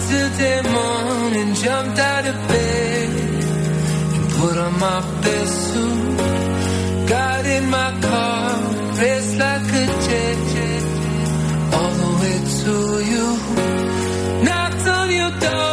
Saturday morning, jumped out of bed and put on my best suit. Got in my car, raced like a jet, all the way to you. Knocked on your door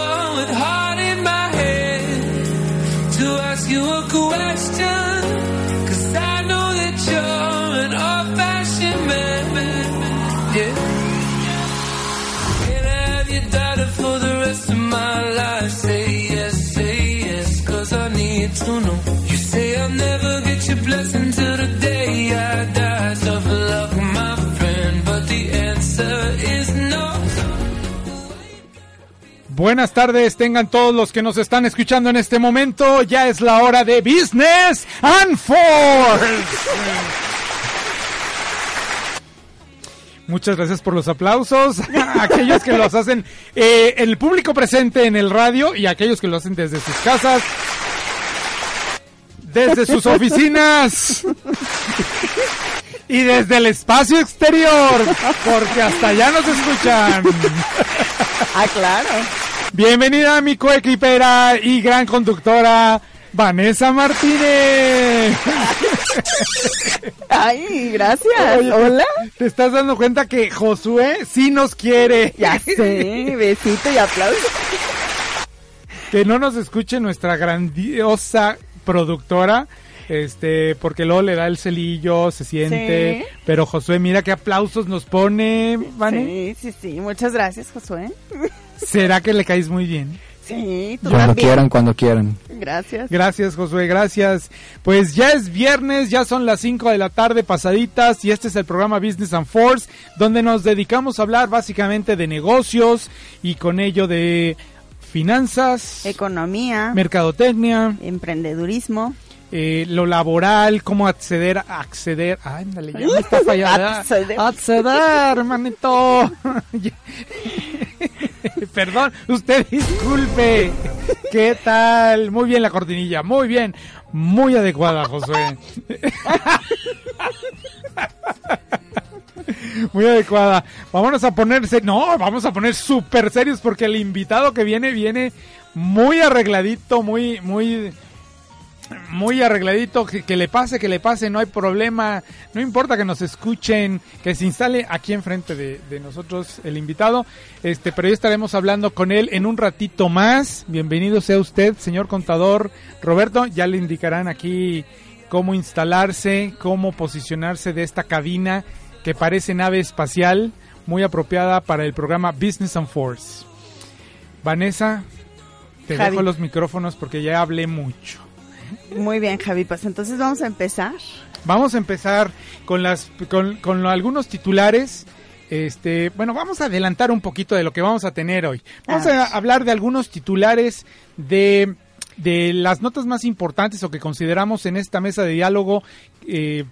Buenas tardes, tengan todos los que nos están escuchando en este momento. Ya es la hora de Business and Force. Muchas gracias por los aplausos. aquellos que los hacen, eh, el público presente en el radio y aquellos que lo hacen desde sus casas, desde sus oficinas y desde el espacio exterior, porque hasta allá nos escuchan. Ah, claro. Bienvenida a mi coequipera y gran conductora, Vanessa Martínez. Ay, gracias. Hola. ¿Te estás dando cuenta que Josué sí nos quiere? Ya sé, besito y aplauso. Que no nos escuche nuestra grandiosa productora. Este, porque luego le da el celillo, se siente. Sí. Pero Josué, mira qué aplausos nos pone, Vane. Sí, sí, sí. Muchas gracias, Josué. ¿Será que le caes muy bien? Sí, tú Cuando también. quieran, cuando quieran. Gracias. Gracias, Josué, gracias. Pues ya es viernes, ya son las 5 de la tarde pasaditas y este es el programa Business and Force, donde nos dedicamos a hablar básicamente de negocios y con ello de finanzas, Economía, mercadotecnia, emprendedurismo. Eh, lo laboral, cómo acceder, acceder, ándale, ya me está fallando. Acceder. acceder, manito. Perdón, usted disculpe. ¿Qué tal? Muy bien la cortinilla, muy bien. Muy adecuada, Josué. Muy adecuada. Vámonos a ponerse, no, vamos a poner súper serios porque el invitado que viene viene muy arregladito, muy, muy, muy arregladito, que, que le pase, que le pase, no hay problema, no importa que nos escuchen, que se instale aquí enfrente de, de nosotros el invitado, este, pero ya estaremos hablando con él en un ratito más. Bienvenido sea usted, señor contador Roberto, ya le indicarán aquí cómo instalarse, cómo posicionarse de esta cabina que parece nave espacial, muy apropiada para el programa Business and Force. Vanessa, te Javi. dejo los micrófonos porque ya hablé mucho. Muy bien, Javi. Pues entonces vamos a empezar. Vamos a empezar con las con, con algunos titulares. Este, bueno, vamos a adelantar un poquito de lo que vamos a tener hoy. Vamos A a, ver. hablar de algunos titulares de, de las notas más importantes o que consideramos en esta mesa de diálogo eh,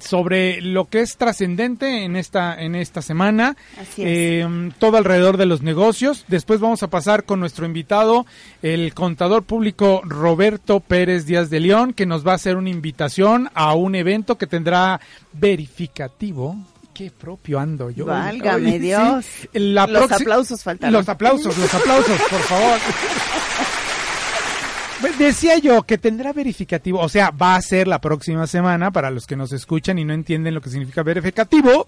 sobre lo que es trascendente en esta en esta semana Así es. eh, todo alrededor de los negocios después vamos a pasar con nuestro invitado el contador público Roberto Pérez Díaz de León que nos va a hacer una invitación a un evento que tendrá verificativo qué propio ando yo Válgame Dios. La Los aplausos faltaron. los aplausos los aplausos por favor Decía yo que tendrá verificativo, o sea, va a ser la próxima semana para los que nos escuchan y no entienden lo que significa verificativo.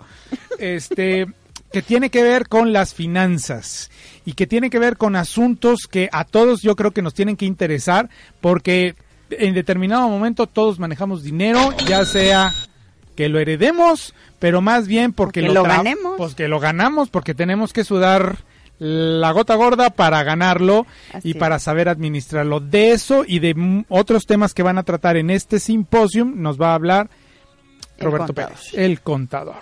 Este, que tiene que ver con las finanzas y que tiene que ver con asuntos que a todos yo creo que nos tienen que interesar porque en determinado momento todos manejamos dinero, ya sea que lo heredemos, pero más bien porque que lo tra- ganemos. Pues que lo ganamos porque tenemos que sudar la gota gorda para ganarlo Así y para saber administrarlo. De eso y de otros temas que van a tratar en este simposium nos va a hablar El Roberto contador. Pérez, el contador.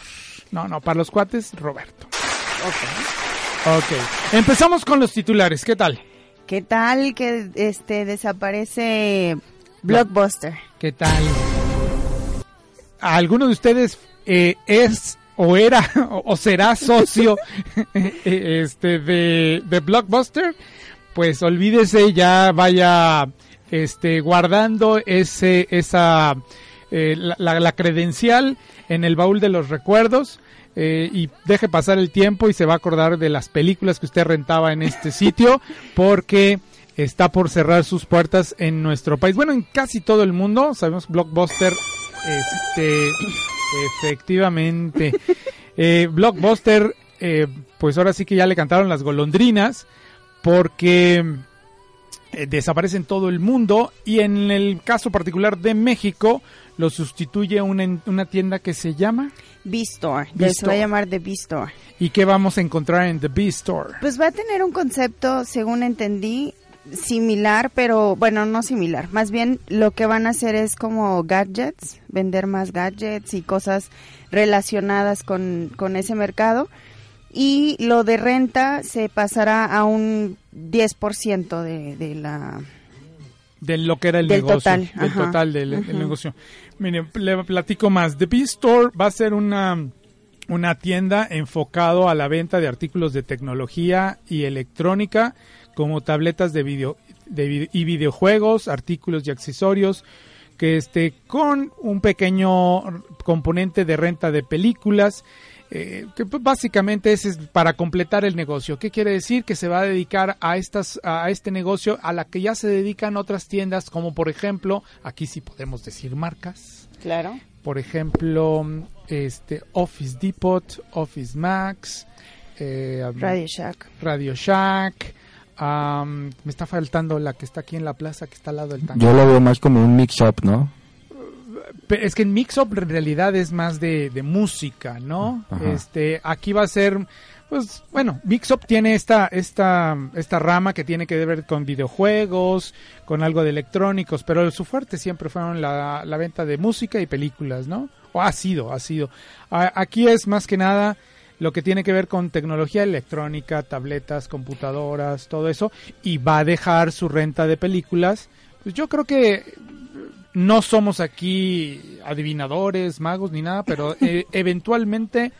No, no, para los cuates, Roberto. Ok. Empezamos con los titulares. ¿Qué tal? ¿Qué tal que este desaparece Blockbuster? ¿Qué tal? ¿Alguno de ustedes eh, es o era o, será socio este de, de Blockbuster? Pues olvídese, ya vaya este guardando ese esa eh, la credencial en el baúl de los recuerdos eh, y deje pasar el tiempo y se va a acordar de las películas que usted rentaba en este sitio porque está por cerrar sus puertas en nuestro país. Bueno, en casi todo el mundo, sabemos Blockbuster, este, efectivamente, eh, Blockbuster, eh, pues ahora sí que ya le cantaron las golondrinas porque eh, desaparece en todo el mundo y en el caso particular de México lo sustituye una, una tienda que se llama B-Store. B-Store. Se va a llamar The B-Store. y que vamos a encontrar en The B Store. Pues va a tener un concepto, según entendí, similar, pero bueno, no similar. Más bien lo que van a hacer es como gadgets, vender más gadgets y cosas relacionadas con, con ese mercado. Y lo de renta se pasará a un 10% de, de la... de lo que era el Del negocio, total, del ajá. total del, negocio. Mire, le platico más. The B-Store va a ser una, una tienda enfocado a la venta de artículos de tecnología y electrónica, como tabletas de video de vide- y videojuegos, artículos y accesorios, que esté con un pequeño componente de renta de películas. eh, que pues, básicamente ese es para completar el negocio. ¿Qué quiere decir? Que se va a dedicar a estas a este negocio a la que ya se dedican otras tiendas, como por ejemplo, aquí sí podemos decir marcas. Claro. Por ejemplo, este Office Depot, Office Max, eh, Radio Shack. Radio Shack. Me está faltando la que está aquí en la plaza, que está al lado del tanque. Yo lo veo más como un mix-up, ¿no? Es que en Mix Up en realidad es más de, de música, ¿no? Ajá. Este, aquí va a ser, pues, bueno, Mix Up tiene esta, esta, esta rama que tiene que ver con videojuegos, con algo de electrónicos, pero su fuerte siempre fueron la, la venta de música y películas, ¿no? O ha sido, ha sido. A- aquí es más que nada lo que tiene que ver con tecnología electrónica, tabletas, computadoras, todo eso, y va a dejar su renta de películas. Pues yo creo que no somos aquí adivinadores, magos ni nada, pero eh, eventualmente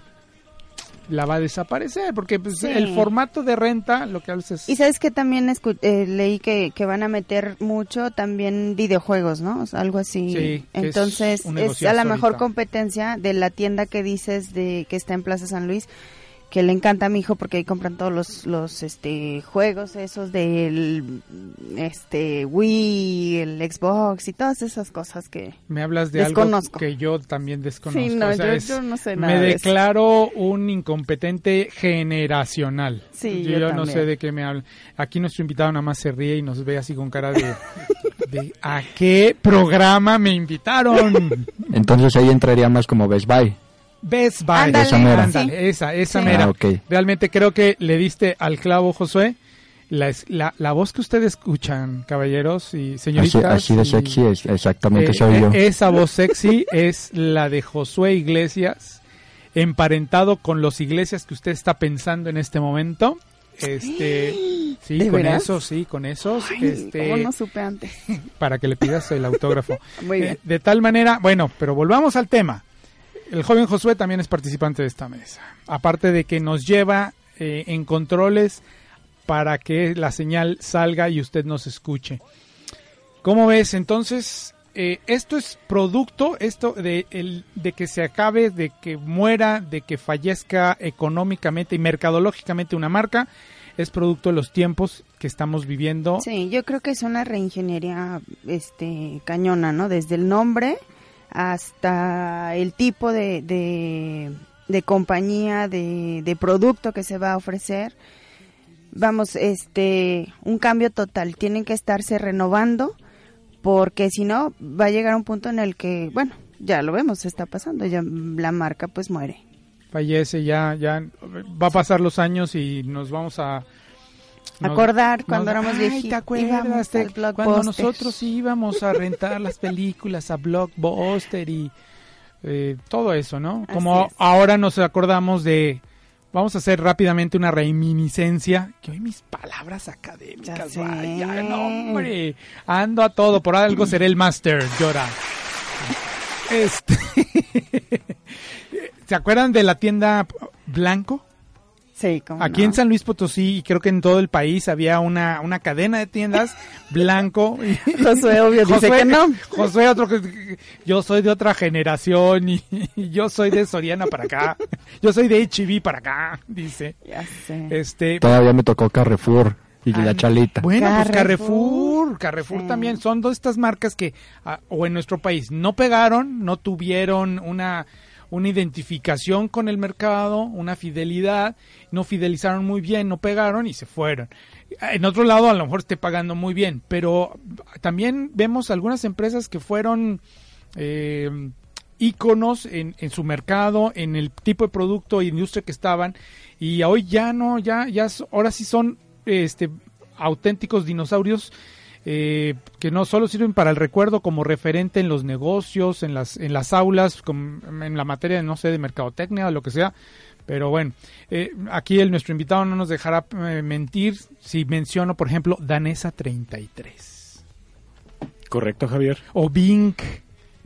la va a desaparecer porque pues, Sí. el formato de renta lo que hace es Y sabes que también escu- eh, leí que, que van a meter mucho también videojuegos, ¿no? O sea, algo así. Sí, es Entonces un es, a la mejor ahorita. competencia de la tienda que dices de que está en Plaza San Luis, que le encanta a mi hijo porque ahí compran todos los, los este juegos esos del este Wii, el Xbox y todas esas cosas que me hablas de Desconozco. algo que yo también desconozco. Sí, no, O sea, yo- es- yo no sé nada Me de eso. declaro un incompetente generacional. Sí, yo, yo no sé de qué me hablan. Aquí nuestro invitado nada más se ríe y nos ve así con cara de, de ¿a qué programa me invitaron? Entonces ahí entraría más como Best Buy. Best Buy. Esa mera. Esa, esa Sí. mera. Ah. Realmente creo que le diste al clavo, Josué. La, es- la, la voz que ustedes escuchan, caballeros y señoritas. así de y- sexy es, exactamente eh, soy eh, yo. Esa voz sexy es la de Josué Iglesias, emparentado con los iglesias que usted está pensando en este momento. Este, sí, ¿De con veras? esos, sí, con esos, Ay, este, ¿cómo no supe antes? para que le pidas el autógrafo. Muy bien. Eh, de tal manera, bueno, pero volvamos al tema. El joven Josué también es participante de esta mesa. Aparte de que nos lleva eh, en controles para que la señal salga y usted nos escuche. ¿Cómo ves? Entonces, eh, esto es producto, esto de, el- de que se acabe, de que muera, de que fallezca económicamente y mercadológicamente una marca, es producto de los tiempos que estamos viviendo. Sí, yo creo que es una reingeniería este cañona, ¿no? Desde el nombre hasta el tipo de, de, compañía, de, de producto que se va a ofrecer. Vamos, este, un cambio total. Tienen que estarse renovando porque si no va a llegar un punto en el que, bueno, ya lo vemos, está pasando, ya la marca pues muere. Fallece, ya, ya va a pasar los años y nos vamos a nos- Acordar cuando nos- éramos viejitos, ¿te acuerdas íbamos de al cuando nosotros íbamos a rentar las películas a Blockbuster y eh, todo eso, ¿no? Así Como es. ahora nos acordamos de Vamos a hacer rápidamente una reminiscencia. Que hoy mis palabras académicas, sé. vaya, no, hombre. Ando a todo, por algo seré el máster, llora. Este. ¿Se acuerdan de la tienda Blanco? Sí, como Aquí en San Luis Potosí y creo que en todo el país había una, una cadena de tiendas Blanco. y- Josué obvio dice que no. Josué otro que yo soy de otra generación y, y yo soy de Soriana para acá. Yo soy de HB para acá, dice. Ya sé. Este Todavía me tocó Carrefour y la Chalita. Bueno, pues Carrefour. Carrefour, Carrefour Sí. también son dos estas marcas que ah, o en nuestro país no pegaron, no tuvieron una una identificación con el mercado, una fidelidad, no fidelizaron muy bien, no pegaron y se fueron. En otro lado a lo mejor esté pagando muy bien, pero también vemos algunas empresas que fueron eh, en, su mercado, en el tipo de producto e industria que estaban y hoy ya no, ya, ya, ahora sí son este auténticos dinosaurios eh, que no solo sirven para el recuerdo como referente en los negocios, en las, en las aulas, en la materia, no sé, de mercadotecnia o lo que sea. Pero bueno, eh, aquí el, nuestro invitado no nos dejará eh, mentir si menciono, por ejemplo, Danesa 33 Correcto, Javier. o Bing,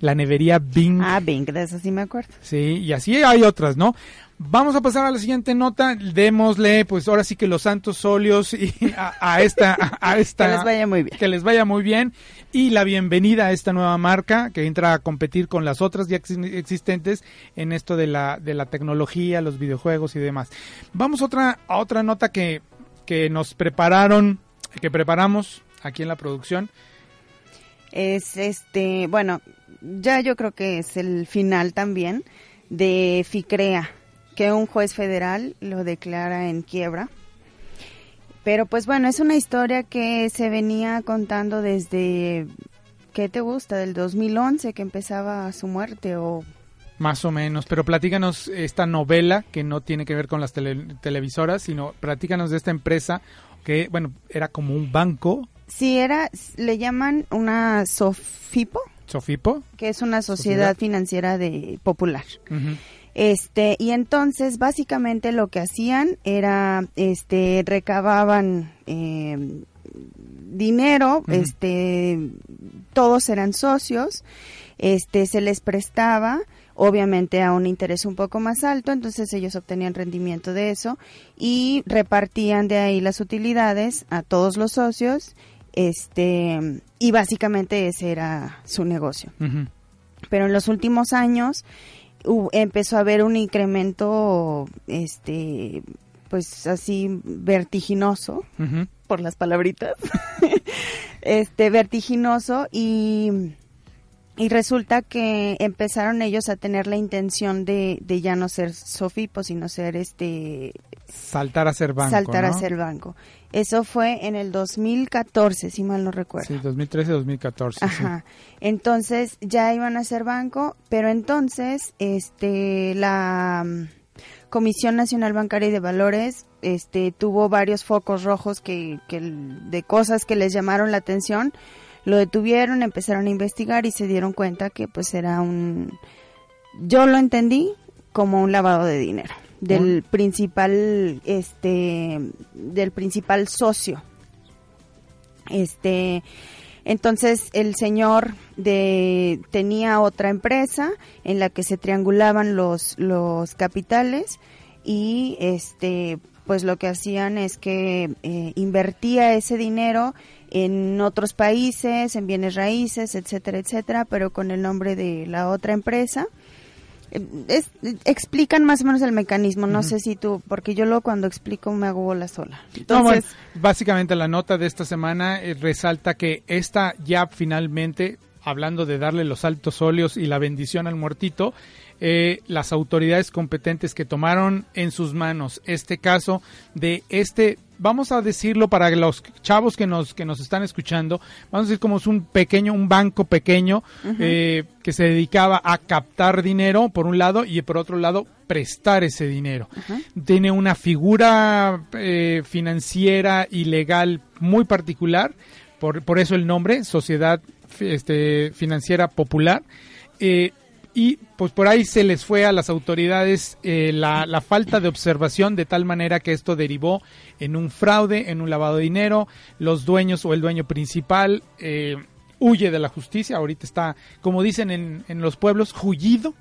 la nevería Bing. Ah, Bing, de eso sí me acuerdo. Sí, y así hay otras, ¿no? Vamos a pasar a la siguiente nota. Démosle, pues ahora sí que los santos óleos y a, a esta, a, a esta. Que les vaya muy bien. Que les vaya muy bien. Y la bienvenida a esta nueva marca que entra a competir con las otras ya ex- existentes en esto de la, de la tecnología, los videojuegos y demás. Vamos a otra, a otra nota que, que nos prepararon, que preparamos aquí en la producción. Es este, bueno, ya yo creo que es el final también de FICREA, que un juez federal lo declara en quiebra. Pero pues bueno, es una historia que se venía contando desde, ¿qué te gusta? Del 2011 que empezaba su muerte o Más o menos, pero platícanos esta novela que no tiene que ver con las tele- televisoras, sino platícanos de esta empresa que, bueno, era como un banco, si era, le llaman una SOFIPO, Sofipo. que es una sociedad, Sociedad. financiera de popular. Este, y entonces básicamente lo que hacían era, este, recababan eh, dinero, este, todos eran socios, este, se les prestaba, obviamente a un interés un poco más alto, entonces ellos obtenían rendimiento de eso y repartían de ahí las utilidades a todos los socios, este, y básicamente ese era su negocio. Pero en los últimos años empezó a haber un incremento este pues así vertiginoso por las palabritas. Este vertiginoso y y resulta que empezaron ellos a tener la intención de, de ya no ser Sofipo, sino ser este Saltar a ser banco. saltar a ser banco. Eso fue en el 2014, si mal no recuerdo. Sí, 2013-2014. sí. Ajá. Entonces ya iban a ser banco, pero entonces este la mm, Comisión Nacional Bancaria y de Valores este tuvo varios focos rojos que, que de cosas que les llamaron la atención, lo detuvieron, empezaron a investigar y se dieron cuenta que pues era un yo lo entendí como un lavado de dinero del principal este del principal socio. Este entonces el señor de tenía otra empresa en la que se triangulaban los los capitales y este pues lo que hacían es que eh, invertía ese dinero en otros países, en bienes raíces, etcétera, etcétera, pero con el nombre de la otra empresa. Eh, es- explican más o menos el mecanismo, no sé si tú, porque yo luego cuando explico me hago bola sola. No, Entonces, bueno, básicamente la nota de esta semana eh, resalta que esta ya finalmente, hablando de darle los altos óleos y la bendición al muertito, eh, las autoridades competentes que tomaron en sus manos este caso de este vamos a decirlo para los chavos que nos que nos están escuchando, vamos a decir como es un pequeño, un banco pequeño eh, que se dedicaba a captar dinero por un lado y por otro lado prestar ese dinero. Tiene una figura eh, financiera y legal muy particular, por, por eso el nombre, Sociedad este, Financiera Popular. Eh, y pues por ahí se les fue a las autoridades eh, la, la, falta de observación de tal manera que esto derivó en un fraude, en un lavado de dinero, los dueños o el dueño principal eh, huye de la justicia, ahorita está, como dicen en, en los pueblos, hullido.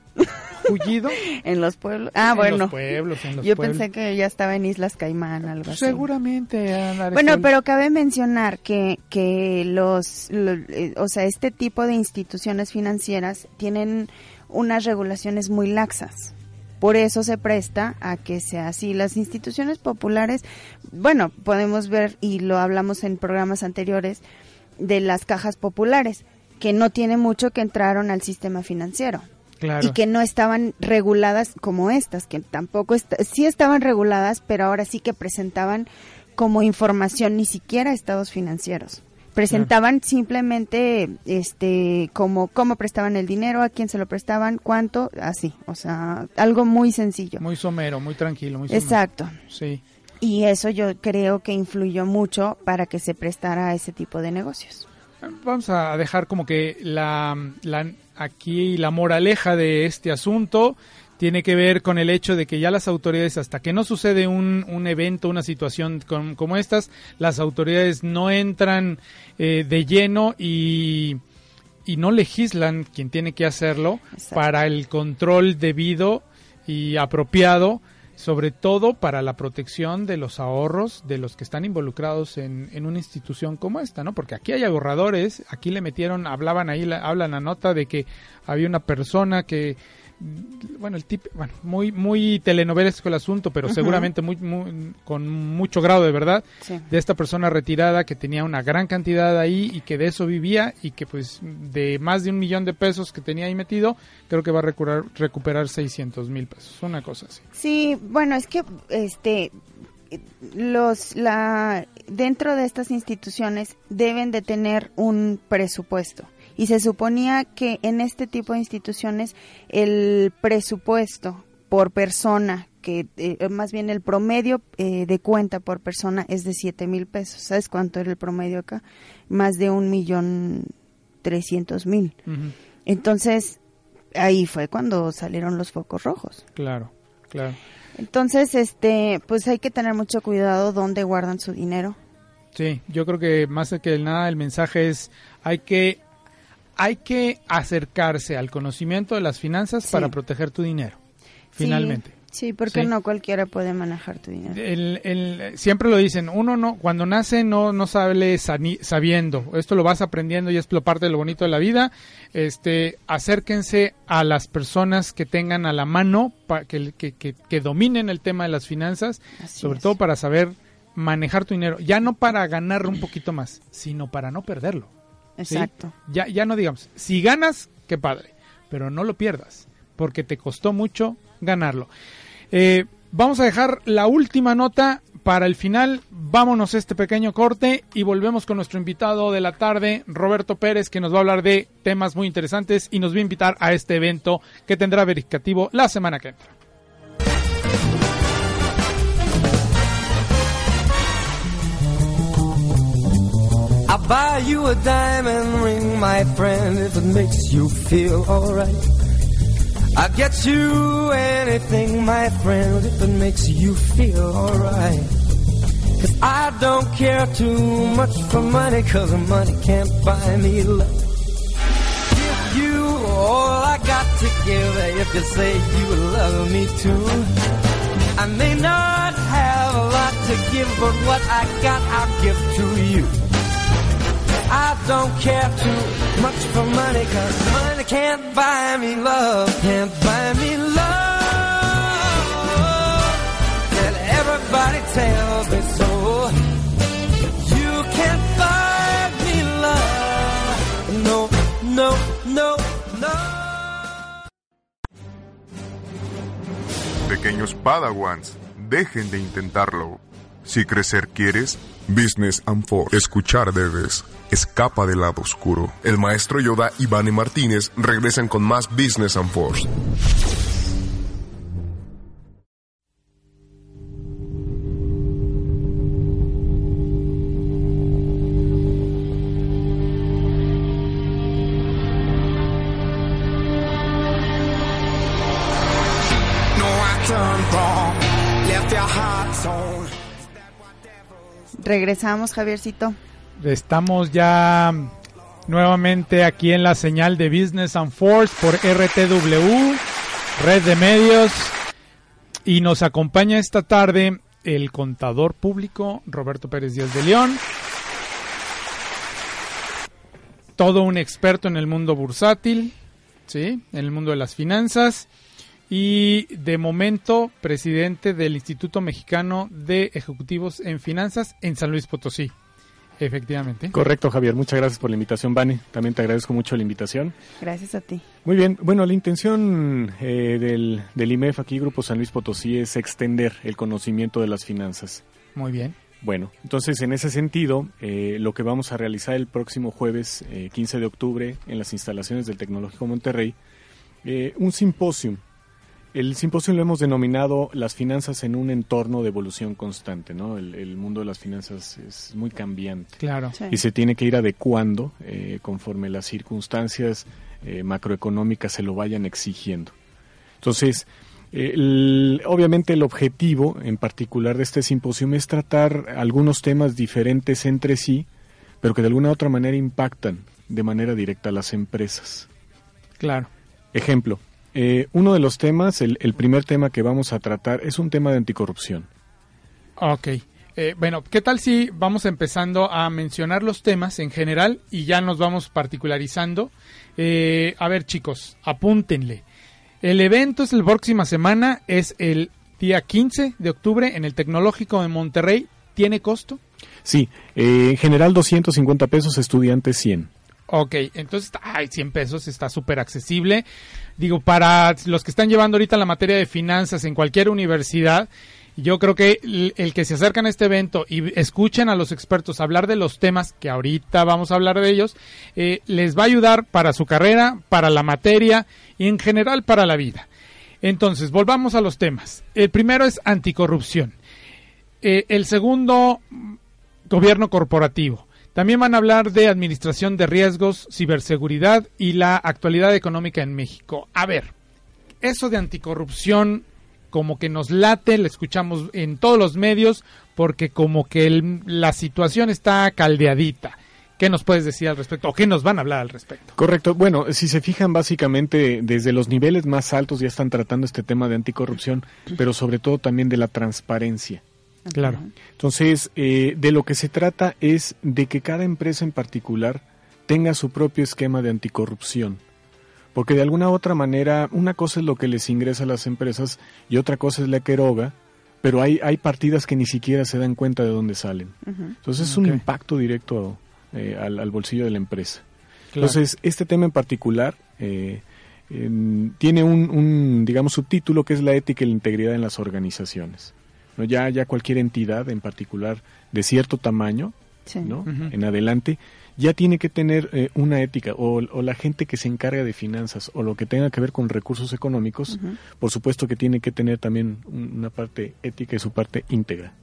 Hullido. en los pueblos. Ah, en bueno. Los pueblos, en los Yo pueblos. pensé que ya estaba en Islas Caimán, algo así. Seguramente. Bueno, pero cabe mencionar que, que los, lo- eh, o sea, este tipo de instituciones financieras tienen unas regulaciones muy laxas. Por eso se presta a que sea así. Las instituciones populares, bueno, podemos ver, y lo hablamos en programas anteriores, de las cajas populares, que no tiene mucho que entraron al sistema financiero Claro. y que no estaban reguladas como estas, que tampoco est- sí estaban reguladas, pero ahora sí que presentaban como información ni siquiera estados financieros. Presentaban simplemente este como cómo prestaban el dinero, a quién se lo prestaban, cuánto, así, o sea, algo muy sencillo. Muy somero, muy tranquilo, muy somero. Exacto. Sí. Y eso yo creo que influyó mucho para que se prestara a ese tipo de negocios. Vamos a dejar como que la, la- aquí la moraleja de este asunto tiene que ver con el hecho de que ya las autoridades, hasta que no sucede un, un evento, una situación con- como estas, las autoridades no entran eh, de lleno y, y no legislan quien tiene que hacerlo Exacto. para el control debido y apropiado sobre todo para la protección de los ahorros de los que están involucrados en, en una institución como esta, ¿no? Porque aquí hay ahorradores, aquí le metieron, hablaban ahí, la- hablan la nota de que había una persona que, bueno, el tip, bueno, muy, muy telenovelesco el asunto, pero seguramente muy, muy- con mucho grado de verdad, Sí. de esta persona retirada que tenía una gran cantidad ahí y que de eso vivía y que pues de más de un millón de pesos que tenía ahí metido, creo que va a recuperar, recuperar 600 mil pesos, una cosa así. Sí, bueno, es que este los la dentro de estas instituciones deben de tener un presupuesto y se suponía que en este tipo de instituciones el presupuesto por persona que eh, más bien el promedio eh, de cuenta por persona es de siete mil pesos. Sabes cuánto era el promedio acá más de un millón trescientos mil. Entonces ahí fue cuando salieron los focos rojos. Claro, claro. entonces, este, pues hay que tener mucho cuidado dónde guardan su dinero. Sí, yo creo que más que nada el mensaje es hay que hay que acercarse al conocimiento de las finanzas Sí. para proteger tu dinero. Finalmente. Sí, sí, porque Sí. no cualquiera puede manejar tu dinero. El- el- siempre lo dicen, uno no, cuando nace no, no sale sabiendo, esto lo vas aprendiendo y es lo parte de lo bonito de la vida, este, acérquense a las personas que tengan a la mano, pa- que, que, que- que dominen el tema de las finanzas, Así sobre es. todo para saber manejar tu dinero, ya no para ganar un poquito más, sino para no perderlo. ¿Sí? Exacto. Ya, ya no digamos, si ganas, qué padre, pero no lo pierdas, porque te costó mucho ganarlo. Eh, vamos a dejar la última nota para el final. Vámonos a este pequeño corte y volvemos con nuestro invitado de la tarde, Roberto Pérez, que nos va a hablar de temas muy interesantes y nos va a invitar a este evento que tendrá verificativo la semana que entra. I'll buy you a diamond ring, my friend, if it makes you feel alright. I'll get you anything, my friend, if it makes you feel alright. Cause I don't care too much for money, cause money can't buy me love. Give you all I got to give if you say you love me too. I may not have a lot to give, but what I got I'll give to you. I don't care too much for money, cause money can't buy me love, can't buy me love. And everybody tells me so. You can't buy me love. No, no, no, no. Padawans, dejen de intentarlo. Si crecer quieres, Business and Force. Escuchar debes. Escapa del lado oscuro. El maestro Yoda y Vane Martínez regresan con más Business and Force. Regresamos, Javiercito. Estamos ya nuevamente aquí en la señal de Business and Force por RTW, Red de Medios. Y nos acompaña esta tarde el contador público Roberto Pérez Díaz de León. Todo un experto en el mundo bursátil, ¿sí? En el mundo de las finanzas. Y de momento, presidente del Instituto Mexicano de Ejecutivos en Finanzas en San Luis Potosí. Efectivamente. Correcto, Javier. Muchas gracias por la invitación, Vane. También te agradezco mucho la invitación. Gracias a ti. Muy bien. Bueno, la intención eh, del, del IMEF aquí, Grupo San Luis Potosí, es extender el conocimiento de las finanzas. Muy bien. Bueno, entonces en ese sentido, eh, lo que vamos a realizar el próximo jueves eh, 15 de octubre en las instalaciones del Tecnológico Monterrey, eh, un simposio el simposio lo hemos denominado las finanzas en un entorno de evolución constante, ¿no? El, el mundo de las finanzas es muy cambiante. Claro. Sí. Y se tiene que ir adecuando eh, conforme las circunstancias eh, macroeconómicas se lo vayan exigiendo. Entonces, eh, el- obviamente el objetivo en particular de este simposio es tratar algunos temas diferentes entre sí, pero que de alguna u otra manera impactan de manera directa a las empresas. Claro. Ejemplo, eh, uno de los temas, el, el primer tema que vamos a tratar es un tema de anticorrupción. Ok. Eh, bueno, ¿qué tal si vamos empezando a mencionar los temas en general y ya nos vamos particularizando? Eh, a ver, chicos, apúntenle. El evento es la próxima semana, es el día 15 de octubre en el Tecnológico de Monterrey. ¿Tiene costo? Sí, eh, en general 250 pesos, estudiantes 100. Ok, entonces, ay, 100 pesos está súper accesible. Digo, para los que están llevando ahorita la materia de finanzas en cualquier universidad, yo creo que el, que se acercan a este evento y escuchen a los expertos hablar de los temas, que ahorita vamos a hablar de ellos, eh, les va a ayudar para su carrera, para la materia y en general para la vida. Entonces, volvamos a los temas. El primero es anticorrupción. Eh, el segundo, gobierno corporativo. También van a hablar de administración de riesgos, ciberseguridad y la actualidad económica en México. A ver, eso de anticorrupción como que nos late, lo escuchamos en todos los medios porque como que el- la situación está caldeadita. ¿Qué nos puedes decir al respecto o qué nos van a hablar al respecto? Correcto. Bueno, si se fijan, básicamente desde los niveles más altos ya están tratando este tema de anticorrupción, pero sobre todo también de la transparencia. Claro. Entonces, eh, de lo que se trata es de que cada empresa en particular tenga su propio esquema de anticorrupción. Porque de alguna u otra manera, una cosa es lo que les ingresa a las empresas y otra cosa es la que eroga, pero hay, hay partidas que ni siquiera se dan cuenta de dónde salen. Entonces es un impacto directo eh, al, al bolsillo de la empresa. Claro. Entonces, este tema en particular eh, en- tiene un, un, digamos, subtítulo que es la ética y la integridad en las organizaciones. ¿No? Ya, ya cualquier entidad en particular de cierto tamaño, Sí. ¿no? En adelante, ya tiene que tener eh, una ética, o, o la gente que se encarga de finanzas, o lo que tenga que ver con recursos económicos, por supuesto que tiene que tener también un- una parte ética y su parte íntegra.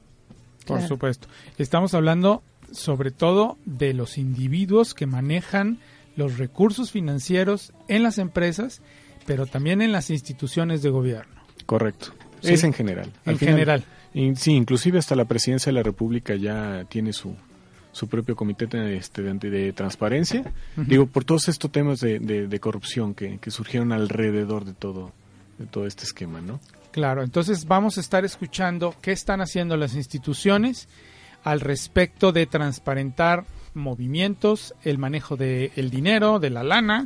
Por Claro. supuesto. Estamos hablando sobre todo de los individuos que manejan los recursos financieros en las empresas, pero también en las instituciones de gobierno. Correcto. Sí. Es en general. Al En final- general. Sí, inclusive hasta la presidencia de la República ya tiene su, su propio comité de, este, de, transparencia. Digo, por todos estos temas de, de- de corrupción que, que surgieron alrededor de todo, de todo este esquema, ¿no? Claro, entonces vamos a estar escuchando qué están haciendo las instituciones al respecto de transparentar movimientos, el manejo del dinero, de la lana,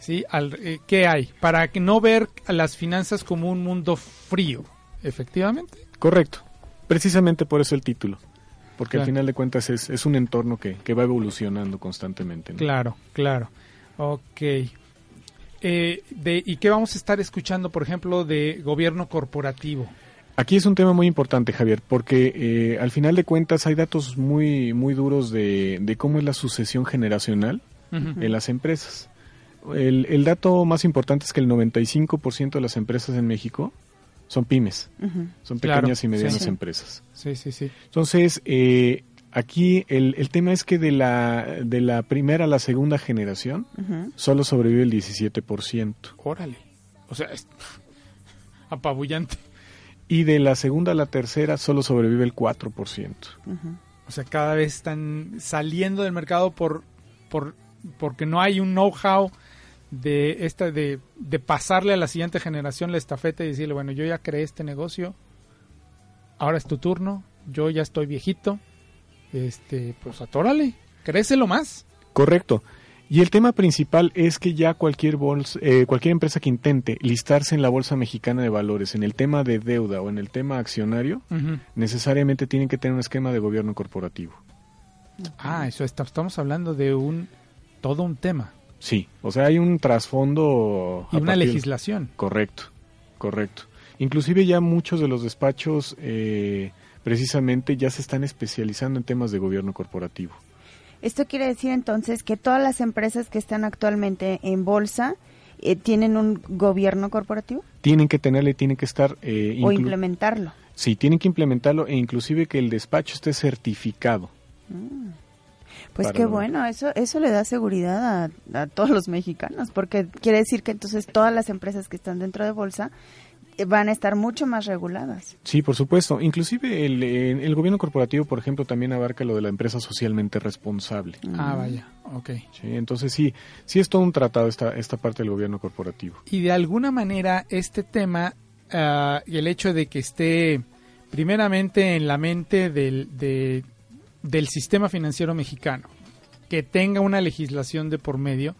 ¿sí? Al- eh, ¿Qué hay? Para que no ver a las finanzas como un mundo frío, efectivamente. Correcto. Precisamente por eso el título. Porque Claro. al final de cuentas es, es un entorno que, que va evolucionando constantemente. ¿no? Claro, claro. Ok. Eh, de, ¿Y qué vamos a estar escuchando, por ejemplo, de gobierno corporativo? Aquí es un tema muy importante, Javier, porque eh, al final de cuentas hay datos muy, muy duros de, de cómo es la sucesión generacional en las empresas. El, el dato más importante es que el 95% de las empresas en México son pymes, son Claro, pequeñas y medianas sí. Sí. empresas. Sí, sí, sí. Entonces, eh, aquí el, el tema es que de la, de la primera a la segunda generación solo sobrevive el 17%. Órale. O sea, es apabullante. Y de la segunda a la tercera solo sobrevive el 4%. Ujú. O sea, cada vez están saliendo del mercado por, por porque no hay un know-how de esta de, de pasarle a la siguiente generación la estafeta y decirle, bueno, yo ya creé este negocio, ahora es tu turno, yo ya estoy viejito, este, pues atórale, crécelo más. Correcto. Y el tema principal es que ya cualquier bolsa, eh, cualquier empresa que intente listarse en la Bolsa Mexicana de Valores, en el tema de deuda o en el tema accionario, necesariamente tienen que tener un esquema de gobierno corporativo. Ah, eso está, estamos hablando de un todo un tema Sí, o sea, hay un trasfondo... y a una partir- legislación. Correcto, correcto. Inclusive ya muchos de los despachos eh, precisamente ya se están especializando en temas de gobierno corporativo. Esto quiere decir entonces que todas las empresas que están actualmente en bolsa eh, tienen un gobierno corporativo Tienen que tenerle, tienen que estar... eh, o implementarlo. Sí, tienen que implementarlo e inclusive que el despacho esté certificado. Pues qué bueno, eso eso le da seguridad a, a todos los mexicanos, porque quiere decir que entonces todas las empresas que están dentro de bolsa eh, van a estar mucho más reguladas. Sí, por supuesto. Inclusive el, el gobierno corporativo, por ejemplo, también abarca lo de la empresa socialmente responsable. Ah, vaya, ok. Sí, entonces sí, sí es todo un tratado esta, esta parte del gobierno corporativo. Y de alguna manera este tema ah, y el hecho de que esté primeramente en la mente del, de- del sistema financiero mexicano, que tenga una legislación de por medio,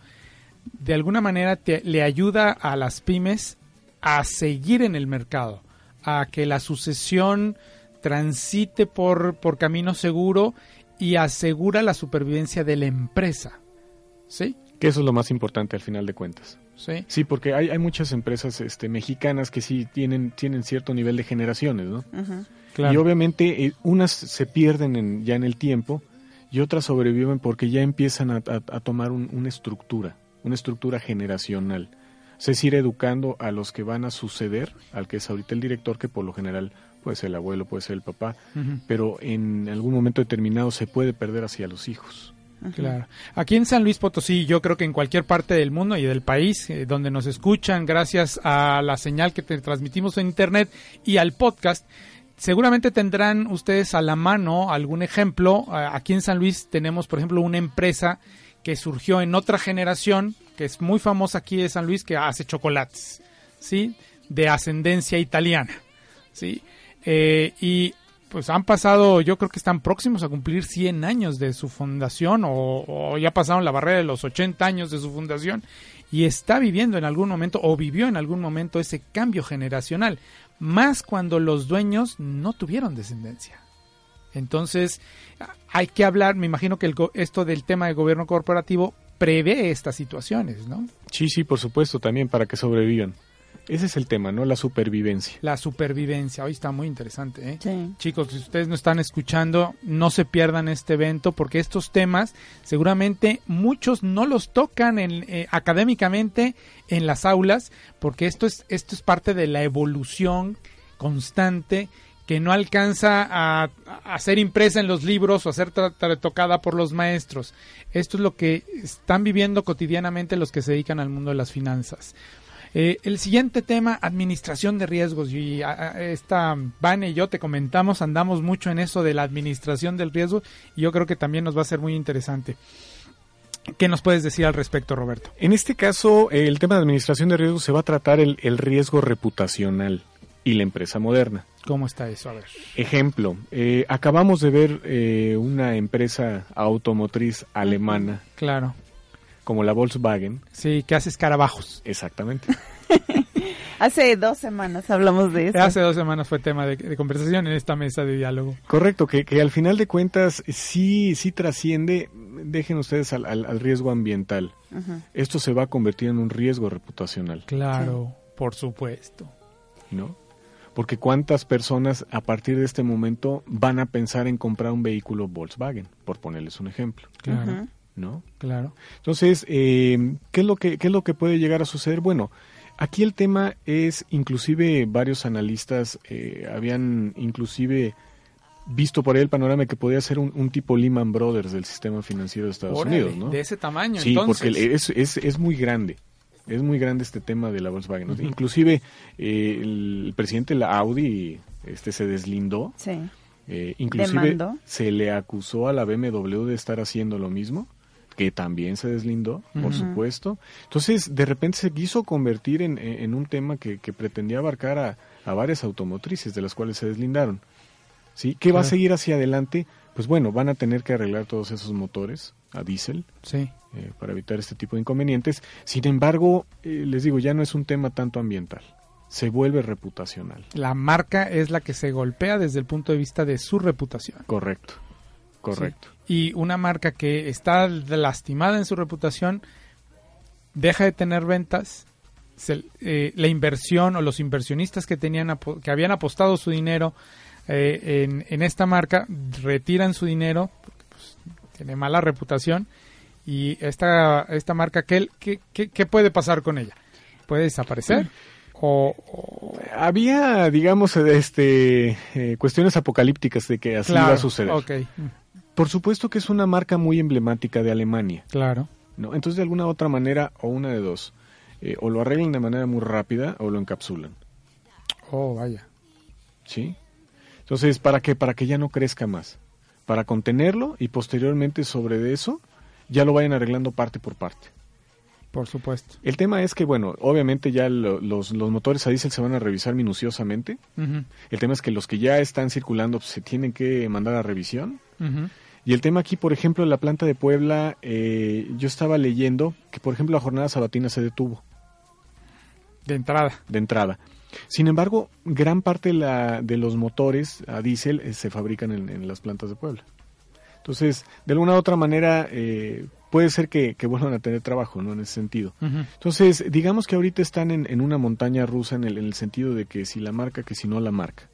de alguna manera te- le ayuda a las pymes a seguir en el mercado, a que la sucesión transite por, por camino seguro y asegura la supervivencia de la empresa. ¿Sí? Que eso es lo más importante al final de cuentas. ¿Sí? Sí, porque hay, hay muchas empresas este, mexicanas que sí tienen, tienen cierto nivel de generaciones, ¿no? Ujú. Y obviamente eh, unas se pierden en- ya en el tiempo y otras sobreviven porque ya empiezan a, a- a tomar un- una estructura, una estructura generacional. O sea, es ir educando a los que van a suceder, al que es ahorita el director, que por lo general puede ser el abuelo, puede ser el papá, pero en algún momento determinado se puede perder hacia los hijos. Claro. Aquí en San Luis Potosí, yo creo que en cualquier parte del mundo y del país eh, donde nos escuchan, gracias a la señal que te transmitimos en internet y al podcast, seguramente tendrán ustedes a la mano algún ejemplo. Aquí en San Luis tenemos, por ejemplo, una empresa que surgió en otra generación, que es muy famosa aquí de San Luis, que hace chocolates, ¿sí? De ascendencia italiana, ¿sí? Eh, y pues han pasado, yo creo que están próximos a cumplir 100 años de su fundación o, ya pasaron la barrera de los 80 años de su fundación y está viviendo en algún momento o vivió en algún momento ese cambio generacional, más cuando los dueños no tuvieron descendencia. Entonces, hay que hablar, me imagino que el esto del tema del gobierno corporativo prevé estas situaciones, ¿no? Sí, sí, por supuesto, también para que sobrevivan. Ese es el tema, ¿no? La supervivencia. La supervivencia, hoy está muy interesante, ¿eh? Sí. Chicos, si ustedes no están escuchando, no se pierdan este evento porque estos temas seguramente muchos no los tocan en, eh, académicamente en las aulas porque esto es, esto es parte de la evolución constante que no alcanza a, a ser impresa en los libros o a ser tocada por los maestros. Esto es lo que están viviendo cotidianamente los que se dedican al mundo de las finanzas. Eh, el siguiente tema, administración de riesgos. Y a- a- esta Vane y yo te comentamos, andamos mucho en eso de la administración del riesgo y yo creo que también nos va a ser muy interesante. ¿Qué nos puedes decir al respecto, Roberto? En este caso, el tema de administración de riesgos se va a tratar el, el riesgo reputacional y la empresa moderna. ¿Cómo está eso? A ver. Ejemplo, eh, acabamos de ver eh, una empresa automotriz alemana Claro. Como la Volkswagen. Sí, que hace escarabajos. Exactamente. Hace dos semanas hablamos de eso. Hace dos semanas fue tema de, de conversación en esta mesa de diálogo. Correcto, que, que al final de cuentas sí, sí trasciende, dejen ustedes al, al- al riesgo ambiental. Esto se va a convertir en un riesgo reputacional, Claro, por supuesto. ¿no? Porque cuántas personas a partir de este momento van a pensar en comprar un vehículo Volkswagen, por ponerles un ejemplo, Claro. ¿No? claro. Entonces, eh, ¿qué, es lo que, ¿qué es lo que puede llegar a suceder? Bueno, aquí el tema es, inclusive varios analistas eh, habían inclusive visto por ahí el panorama que podía ser un, un tipo Lehman Brothers del sistema financiero de Estados Órale, Unidos, ¿no? De ese tamaño, Sí, entonces. porque es, es, es muy grande. Es muy grande este tema de la Volkswagen. Inclusive eh, el presidente de la Audi este, se deslindó. Sí. eh, inclusive se le acusó a la BMW de estar haciendo lo mismo, que también se deslindó, por supuesto. Entonces, de repente se quiso convertir en, en un tema que, que pretendía abarcar a, a varias automotrices, de las cuales se deslindaron. ¿Sí? ¿Qué va a seguir hacia adelante? Pues bueno, van a tener que arreglar todos esos motores a diésel Sí. eh, para evitar este tipo de inconvenientes. Sin embargo, eh, les digo, ya no es un tema tanto ambiental, se vuelve reputacional. La marca es la que se golpea desde el punto de vista de su reputación. Correcto, correcto. Y una marca que está lastimada en su reputación deja de tener ventas. se- eh, la inversión o los inversionistas que tenían que habían apostado su dinero eh, en, en esta marca retiran su dinero porque pues, tiene mala reputación y esta esta marca ¿qué, qué, qué- qué puede pasar con ella puede desaparecer o, o- Había, digamos, este, eh, cuestiones apocalípticas de que así claro iba a suceder. Por supuesto que es una marca muy emblemática de Alemania, claro ¿no? Entonces, de alguna otra manera, o una de dos, eh, o lo arreglan de manera muy rápida o lo encapsulan, oh vaya ¿sí? Entonces, ¿para qué? Para que ya no crezca más. Para contenerlo y posteriormente sobre de eso ya lo vayan arreglando parte por parte. por supuesto El tema es que, bueno, obviamente ya lo- los, los motores a diésel se van a revisar minuciosamente. El tema es que los que ya están circulando pues, se tienen que mandar a revisión. Y el tema aquí, por ejemplo, en la planta de Puebla, eh, yo estaba leyendo que, por ejemplo, la jornada sabatina se detuvo de entrada de entrada. Sin embargo, gran parte de, la- de los motores a diésel eh, se fabrican en, en las plantas de Puebla. Entonces, de alguna u otra manera, eh, puede ser que, que vuelvan a tener trabajo, ¿no? En ese sentido. Entonces, digamos que ahorita están en, en una montaña rusa en el, en el sentido de que si la marca, que si no la marca.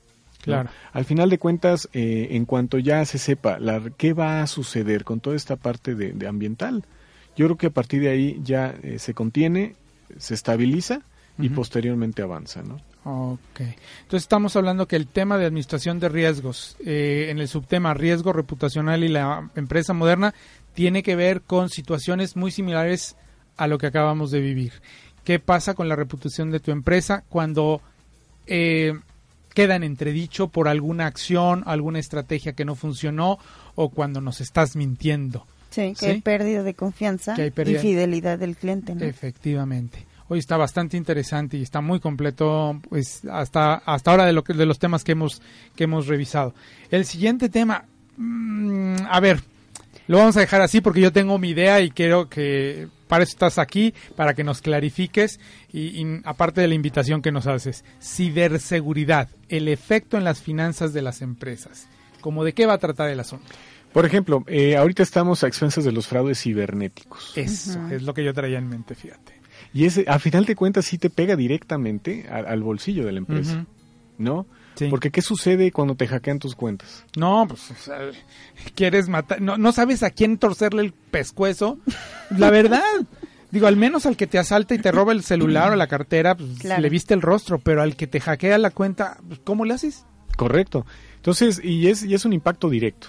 Claro. Al final de cuentas, eh, en cuanto ya se sepa la, qué va a suceder con toda esta parte de, de ambiental, yo creo que a partir de ahí ya eh, se contiene, se estabiliza y posteriormente avanza, ¿no? Ok. Entonces estamos hablando que el tema de administración de riesgos eh, en el subtema riesgo reputacional y la empresa moderna tiene que ver con situaciones muy similares a lo que acabamos de vivir. ¿Qué pasa con la reputación de tu empresa cuando eh, queda en entredicho por alguna acción, alguna estrategia que no funcionó o cuando nos estás mintiendo? Sí, que ¿Sí? hay pérdida de confianza Que hay pérdida- y fidelidad del cliente, ¿no? Efectivamente. Hoy está bastante interesante y está muy completo, pues hasta hasta ahora de lo que de los temas que hemos que hemos revisado. El siguiente tema, mm, a ver, lo vamos a dejar así porque yo tengo mi idea y quiero que para eso estás aquí para que nos clarifiques y, y aparte de la invitación que nos haces, ciberseguridad, el efecto en las finanzas de las empresas. ¿Cómo de qué va a tratar el asunto? Por ejemplo, eh, ahorita estamos a expensas de los fraudes cibernéticos. Eso es lo que yo traía en mente, fíjate. Y ese, a final de cuentas, sí te pega directamente al, al bolsillo de la empresa. ¿no? Sí. Porque ¿qué sucede cuando te hackean tus cuentas? No, pues o sea, quieres matar, no, no sabes a quién torcerle el pescuezo. La verdad, digo, al menos al que te asalta y te roba el celular o la cartera, pues Claro. le viste el rostro, pero al que te hackea la cuenta, pues, ¿cómo le haces? Correcto. Entonces, y es, y es un impacto directo,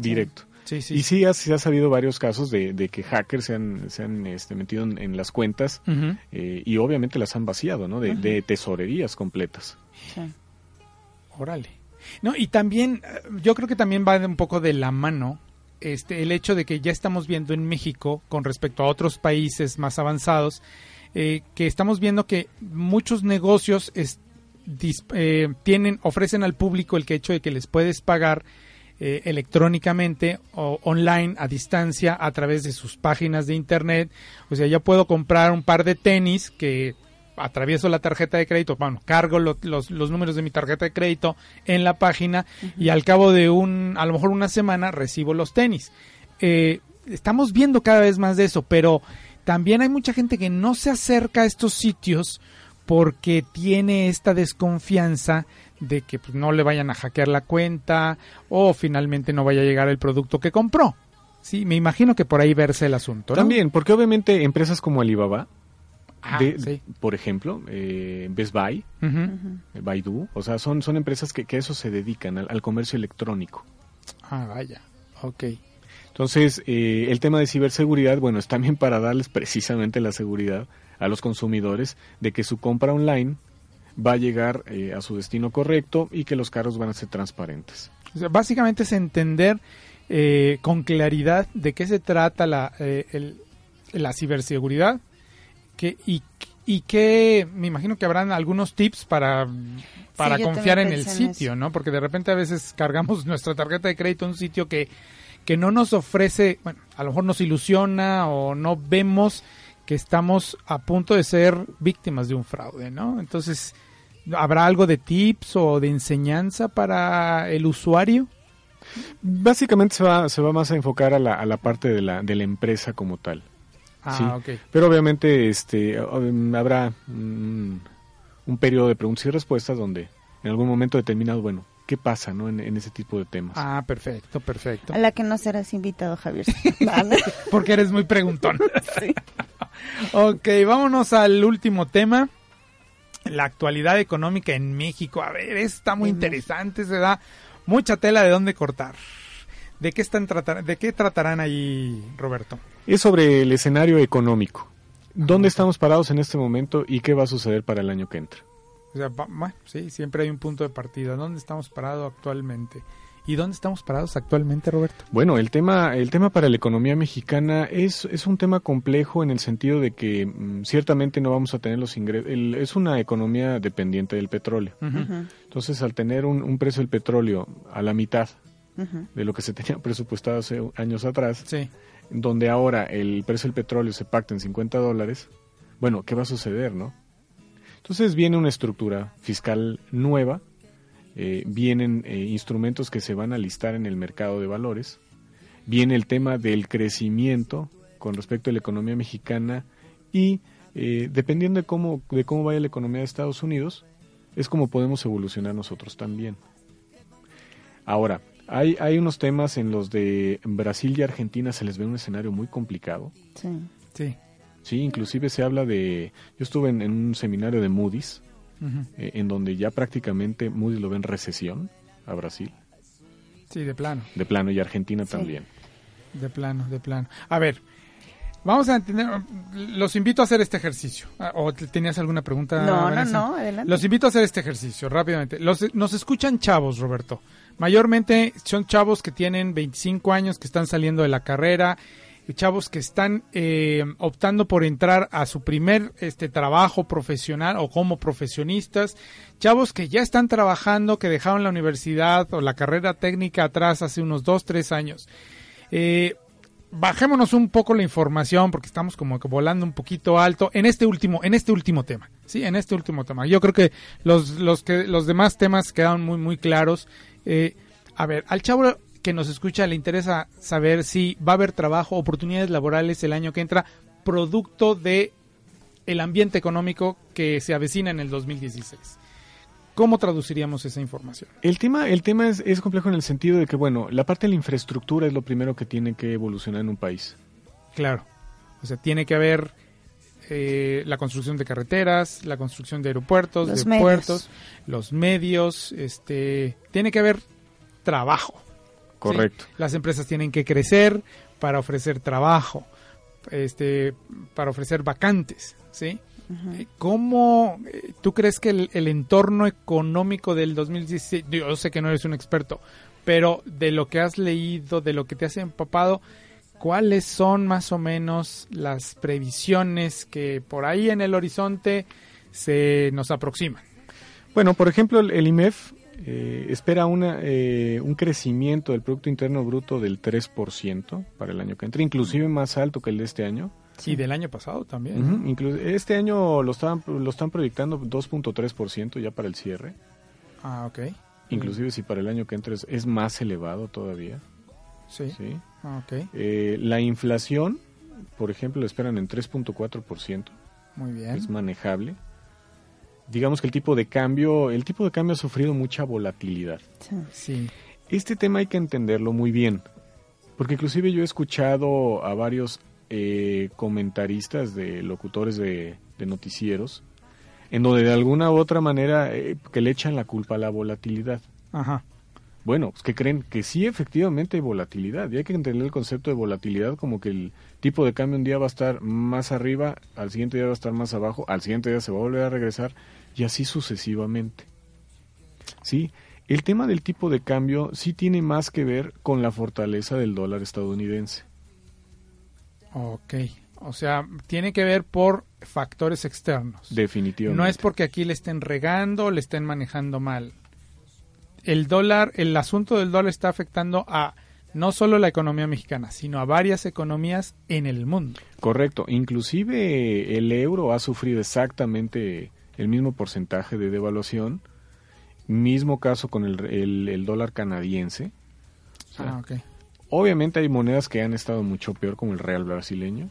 directo. Sí, sí. Y sí, ha, sí ha sabido varios casos de, de que hackers se han, se han este, metido en, en las cuentas eh, y obviamente las han vaciado, ¿no? De, de tesorerías completas. Órale. No, y también, eh, yo creo que también va un poco de la mano este, el hecho de que ya estamos viendo en México, con respecto a otros países más avanzados, eh, que estamos viendo que muchos negocios es- eh, tienen, ofrecen al público el hecho de que les puedes pagar electrónicamente o online a distancia a través de sus páginas de internet. O sea, ya puedo comprar un par de tenis que atravieso la tarjeta de crédito, bueno, cargo lo- los, los números de mi tarjeta de crédito en la página y al cabo de un, a lo mejor una semana recibo los tenis. Eh, estamos viendo cada vez más de eso, pero también hay mucha gente que no se acerca a estos sitios porque tiene esta desconfianza de que pues, no le vayan a hackear la cuenta o finalmente no vaya a llegar el producto que compró. Sí, me imagino que por ahí verse el asunto. ¿no? También, porque obviamente empresas como Alibaba, De- sí. por ejemplo, eh, Best Buy, eh, Baidu, o sea, son, son empresas que, que a eso se dedican, al, al comercio electrónico. Ah, vaya. Ok. Entonces, eh, el tema de ciberseguridad, bueno, es también para darles precisamente la seguridad a los consumidores de que su compra online va a llegar eh, a su destino correcto y que los cargos van a ser transparentes. O sea, básicamente es entender eh, con claridad de qué se trata la, eh, el- la ciberseguridad que, y, y que me imagino que habrán algunos tips para, para confiar en el en sitio, ¿no? Porque de repente a veces cargamos nuestra tarjeta de crédito a un sitio que, que no nos ofrece, bueno, a lo mejor nos ilusiona o no vemos que estamos a punto de ser víctimas de un fraude, ¿no? Entonces, ¿habrá algo de tips o de enseñanza para el usuario? Básicamente se va, se va más a enfocar a la, a la parte de la, de la empresa como tal. Ah, Sí. ok. Pero obviamente este, habrá un, un periodo de preguntas y respuestas donde en algún momento determinado, bueno, ¿qué pasa no en, en ese tipo de temas? Ah, perfecto, perfecto. A la que no serás invitado, Javier. Porque eres muy preguntón. ok, vámonos al último tema. La actualidad económica en México. A ver, está muy interesante, se da mucha tela de dónde cortar. ¿De qué están tratar de qué tratarán ahí, Roberto? Es sobre el escenario económico. ¿Dónde estamos parados en este momento y qué va a suceder para el año que entra? O sea, va- bueno, sí, siempre hay un punto de partida. ¿Dónde estamos parados actualmente? ¿Y dónde estamos parados actualmente, Roberto? Bueno, el tema, el tema para la economía mexicana es, es un tema complejo en el sentido de que mm, ciertamente no vamos a tener los ingresos. Es una economía dependiente del petróleo. Entonces, al tener un, un precio del petróleo a la mitad de lo que se tenía presupuestado hace años atrás, Sí. donde ahora el precio del petróleo se pacta en 50 dólares, bueno, ¿qué va a suceder, no? Entonces viene una estructura fiscal nueva, eh, vienen eh, instrumentos que se van a listar en el mercado de valores, viene el tema del crecimiento con respecto a la economía mexicana y eh, dependiendo de cómo, de cómo vaya la economía de Estados Unidos, es como podemos evolucionar nosotros también. Ahora, hay, hay unos temas en los de Brasil y Argentina se les ve un escenario muy complicado. Sí. Sí. Sí, inclusive se habla de... Yo estuve en, en un seminario de Moody's, eh, en donde ya prácticamente Moody's lo ve en recesión a Brasil, Sí, de plano. de plano, y Argentina Sí. también. De plano, de plano. A ver, vamos a entender, los invito a hacer este ejercicio. Ah, ¿O te- tenías alguna pregunta? No, no, no, adelante. Los invito a hacer este ejercicio rápidamente. Los, nos escuchan chavos, Roberto. Mayormente son chavos que tienen 25 años, que están saliendo de la carrera, chavos que están eh, optando por entrar a su primer este trabajo profesional o como profesionistas, chavos que ya están trabajando, que dejaron la universidad o la carrera técnica atrás hace unos 2, 3 años. Eh, bajémonos un poco la información porque estamos como que volando un poquito alto en este último en este último tema sí en este último tema. Yo creo que los los que los demás temas quedaron muy muy claros Eh, a ver al chavo que nos escucha le interesa saber si va a haber trabajo oportunidades laborales el año que entra producto de el ambiente económico que se avecina en el 2016 cómo traduciríamos esa información El tema, el tema es, es complejo en el sentido de que, bueno, la parte de la infraestructura es lo primero que tiene que evolucionar en un país. Claro. O sea, tiene que haber eh, la construcción de carreteras, la construcción de aeropuertos, Los de medios. puertos, los medios, este, tiene que haber trabajo. ¿sí? Correcto. Las empresas tienen que crecer para ofrecer trabajo, este, para ofrecer vacantes, ¿sí? Eh, ¿Cómo eh, tú crees que el, el entorno económico del 2016, digo, yo sé que no eres un experto, pero de lo que has leído, de lo que te has empapado, ¿cuáles son más o menos las previsiones que por ahí en el horizonte se nos aproximan? Bueno, por ejemplo, el, IMEF eh, espera una, eh, un crecimiento del Producto Interno Bruto del 3% para el año que entra, inclusive más alto que el de este año. Y del año pasado también. este año lo están, lo están proyectando 2.3% ya para el cierre. Ah, ok. Inclusive si para el año que entra es, es más elevado todavía. Sí. ¿sí? Ah. Eh, la inflación, por ejemplo, lo esperan en 3.4%, Muy bien. es manejable. digamos que el tipo de cambio, el tipo de cambio ha sufrido mucha volatilidad. Sí. Este tema hay que entenderlo muy bien, porque inclusive yo he escuchado a varios eh, comentaristas de locutores de, de noticieros, en donde de alguna u otra manera eh, que le echan la culpa a la volatilidad. Ajá. Bueno, pues que creen que sí efectivamente hay volatilidad y hay que entender el concepto de volatilidad como que el tipo de cambio un día va a estar más arriba, al siguiente día va a estar más abajo, al siguiente día se va a volver a regresar y así sucesivamente. ¿Sí? El tema del tipo de cambio sí tiene más que ver con la fortaleza del dólar estadounidense. Ok. O sea, tiene que ver por factores externos. Definitivamente. No es porque aquí le estén regando, le estén manejando mal. El dólar, el asunto del dólar está afectando a no solo la economía mexicana, sino a varias economías en el mundo. Correcto. Inclusive el euro ha sufrido exactamente el mismo porcentaje de devaluación. Mismo caso con el, el- el dólar canadiense. O sea, Ah, ok. Obviamente hay monedas que han estado mucho peor, como el real brasileño.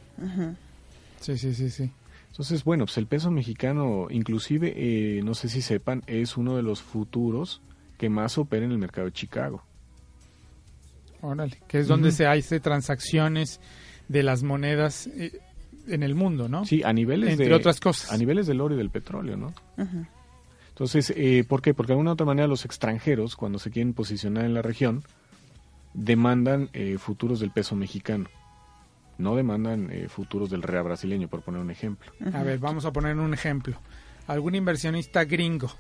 Sí, sí, sí, sí. Entonces, bueno, pues el peso mexicano, inclusive, eh, no sé si sepan, es uno de los futuros que más opera en el mercado de Chicago. Órale. Que es donde se hace transacciones de las monedas eh, en el mundo, ¿no? Sí, a niveles Entre de... otras cosas. A niveles del oro y del petróleo, ¿no? Entonces, eh, ¿por qué? Porque de alguna u otra manera los extranjeros, cuando se quieren posicionar en la región, demandan eh, futuros del peso mexicano. No demandan eh, futuros del real brasileño, por poner un ejemplo. A ver, vamos a poner un ejemplo. Algún inversionista gringo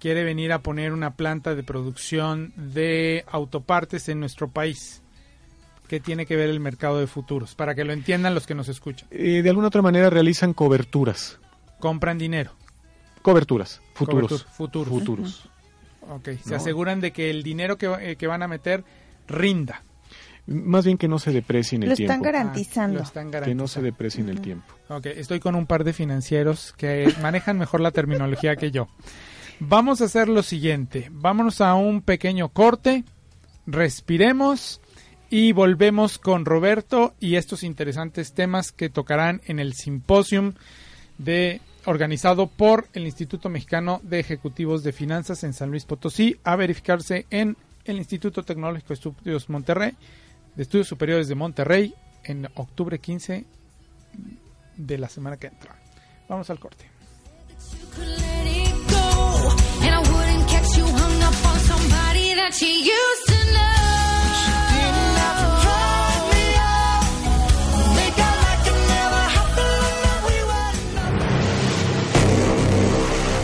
quiere venir a poner una planta de producción de autopartes en nuestro país. ¿Qué tiene que ver el mercado de futuros? Para que lo entiendan los que nos escuchan. Eh, de alguna otra manera realizan coberturas. Compran dinero. Coberturas, futuros. Cobertura, futuros. Futuros. Ok, se No. aseguran de que el dinero que, eh, que van a meter rinda. Más bien que no se deprecie en el Lo tiempo. están garantizando. Ah, lo están Que no se garantizando. deprecie en el tiempo. Ok, estoy con un par de financieros que manejan mejor la terminología que yo. Vamos a hacer lo siguiente. Vámonos a un pequeño corte, respiremos y volvemos con Roberto y estos interesantes temas que tocarán en el simposium de organizado por el Instituto Mexicano de Ejecutivos de Finanzas en San Luis Potosí a verificarse en el Instituto Tecnológico de Estudios Monterrey, de Estudios Superiores de Monterrey en octubre 15 de la semana que entra. Vamos al corte.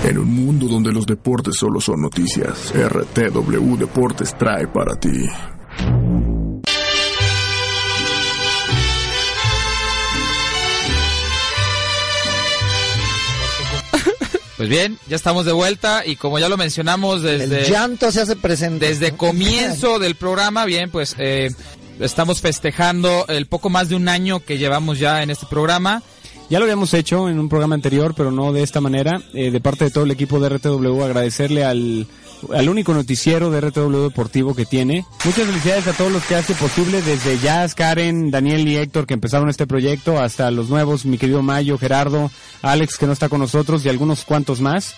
En un mundo donde los deportes solo son noticias, RTW Deportes trae para ti. Pues bien, ya estamos de vuelta y como ya lo mencionamos desde... El llanto se hace presente. Desde comienzo del programa, bien, pues eh, estamos festejando el poco más de un año que llevamos ya en este programa. Ya lo habíamos hecho en un programa anterior, pero no de esta manera. Eh, de parte de todo el equipo de RTW, agradecerle al, al único noticiero de RTW Deportivo que tiene. Muchas felicidades a todos los que hace posible, desde Jazz, Karen, Daniel y Héctor que empezaron este proyecto, hasta los nuevos, mi querido Mayo, Gerardo, Alex que no está con nosotros y algunos cuantos más.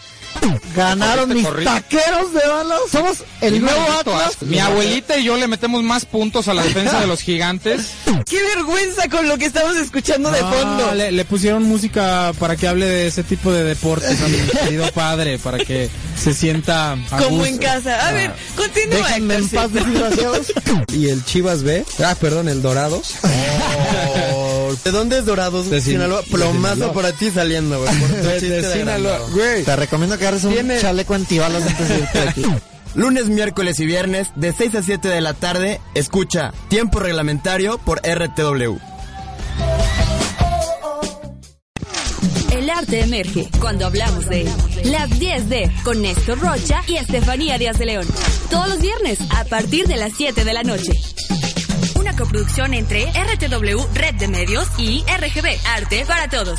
Ganaron mis taqueros de balas. Somos el nuevo Atlas. Mi abuelita y yo le metemos más puntos a la defensa de los gigantes. ¡Qué vergüenza con lo que estamos escuchando de fondo! Le, le pusieron música para que hable de ese tipo de deportes a mi querido padre, para que se sienta a Como gusto. en casa. A ver, continúa. Déjenme en paz, desgraciados. Y el Chivas B, ah, perdón, el Dorados. ¿De dónde es Dorados? De Sin- Sinaloa. Plomazo Sinaloa. para ti saliendo, güey. por tu De- chiste de Sinaloa. Güey. Te recomiendo que agarres un Tiene- chaleco antibalas antes de irte aquí. Lunes, miércoles y viernes de 6 a 7 de la tarde, escucha Tiempo Reglamentario por RTW. El arte emerge cuando hablamos de él. Las 10D con Néstor Rocha y Estefanía Díaz de León. Todos los viernes a partir de las 7 de la noche. Una coproducción entre RTW Red de Medios y RGB Arte para Todos.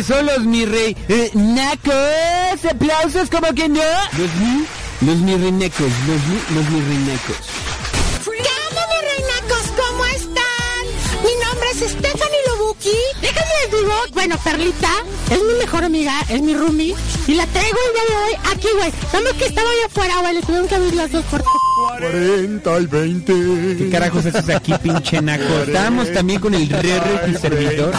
Ya empezó los mi rey eh, nacos, aplausos como que no. Los mi, los mi reinecos, los mi, los mi reinecos. ¿Qué onda, mis reinacos? ¿Cómo están? Mi nombre es Stephanie Lobuki. Déjenme les digo, bueno, Perlita es mi mejor amiga, es mi roomie. Y la traigo el día de hoy aquí, güey. Vamos que estaba allá afuera, güey. Le tuvieron que abrir las dos puertas. 40 y 20. ¿Qué carajos haces aquí, pinche naco? Estábamos también con el Rere, tu servidor.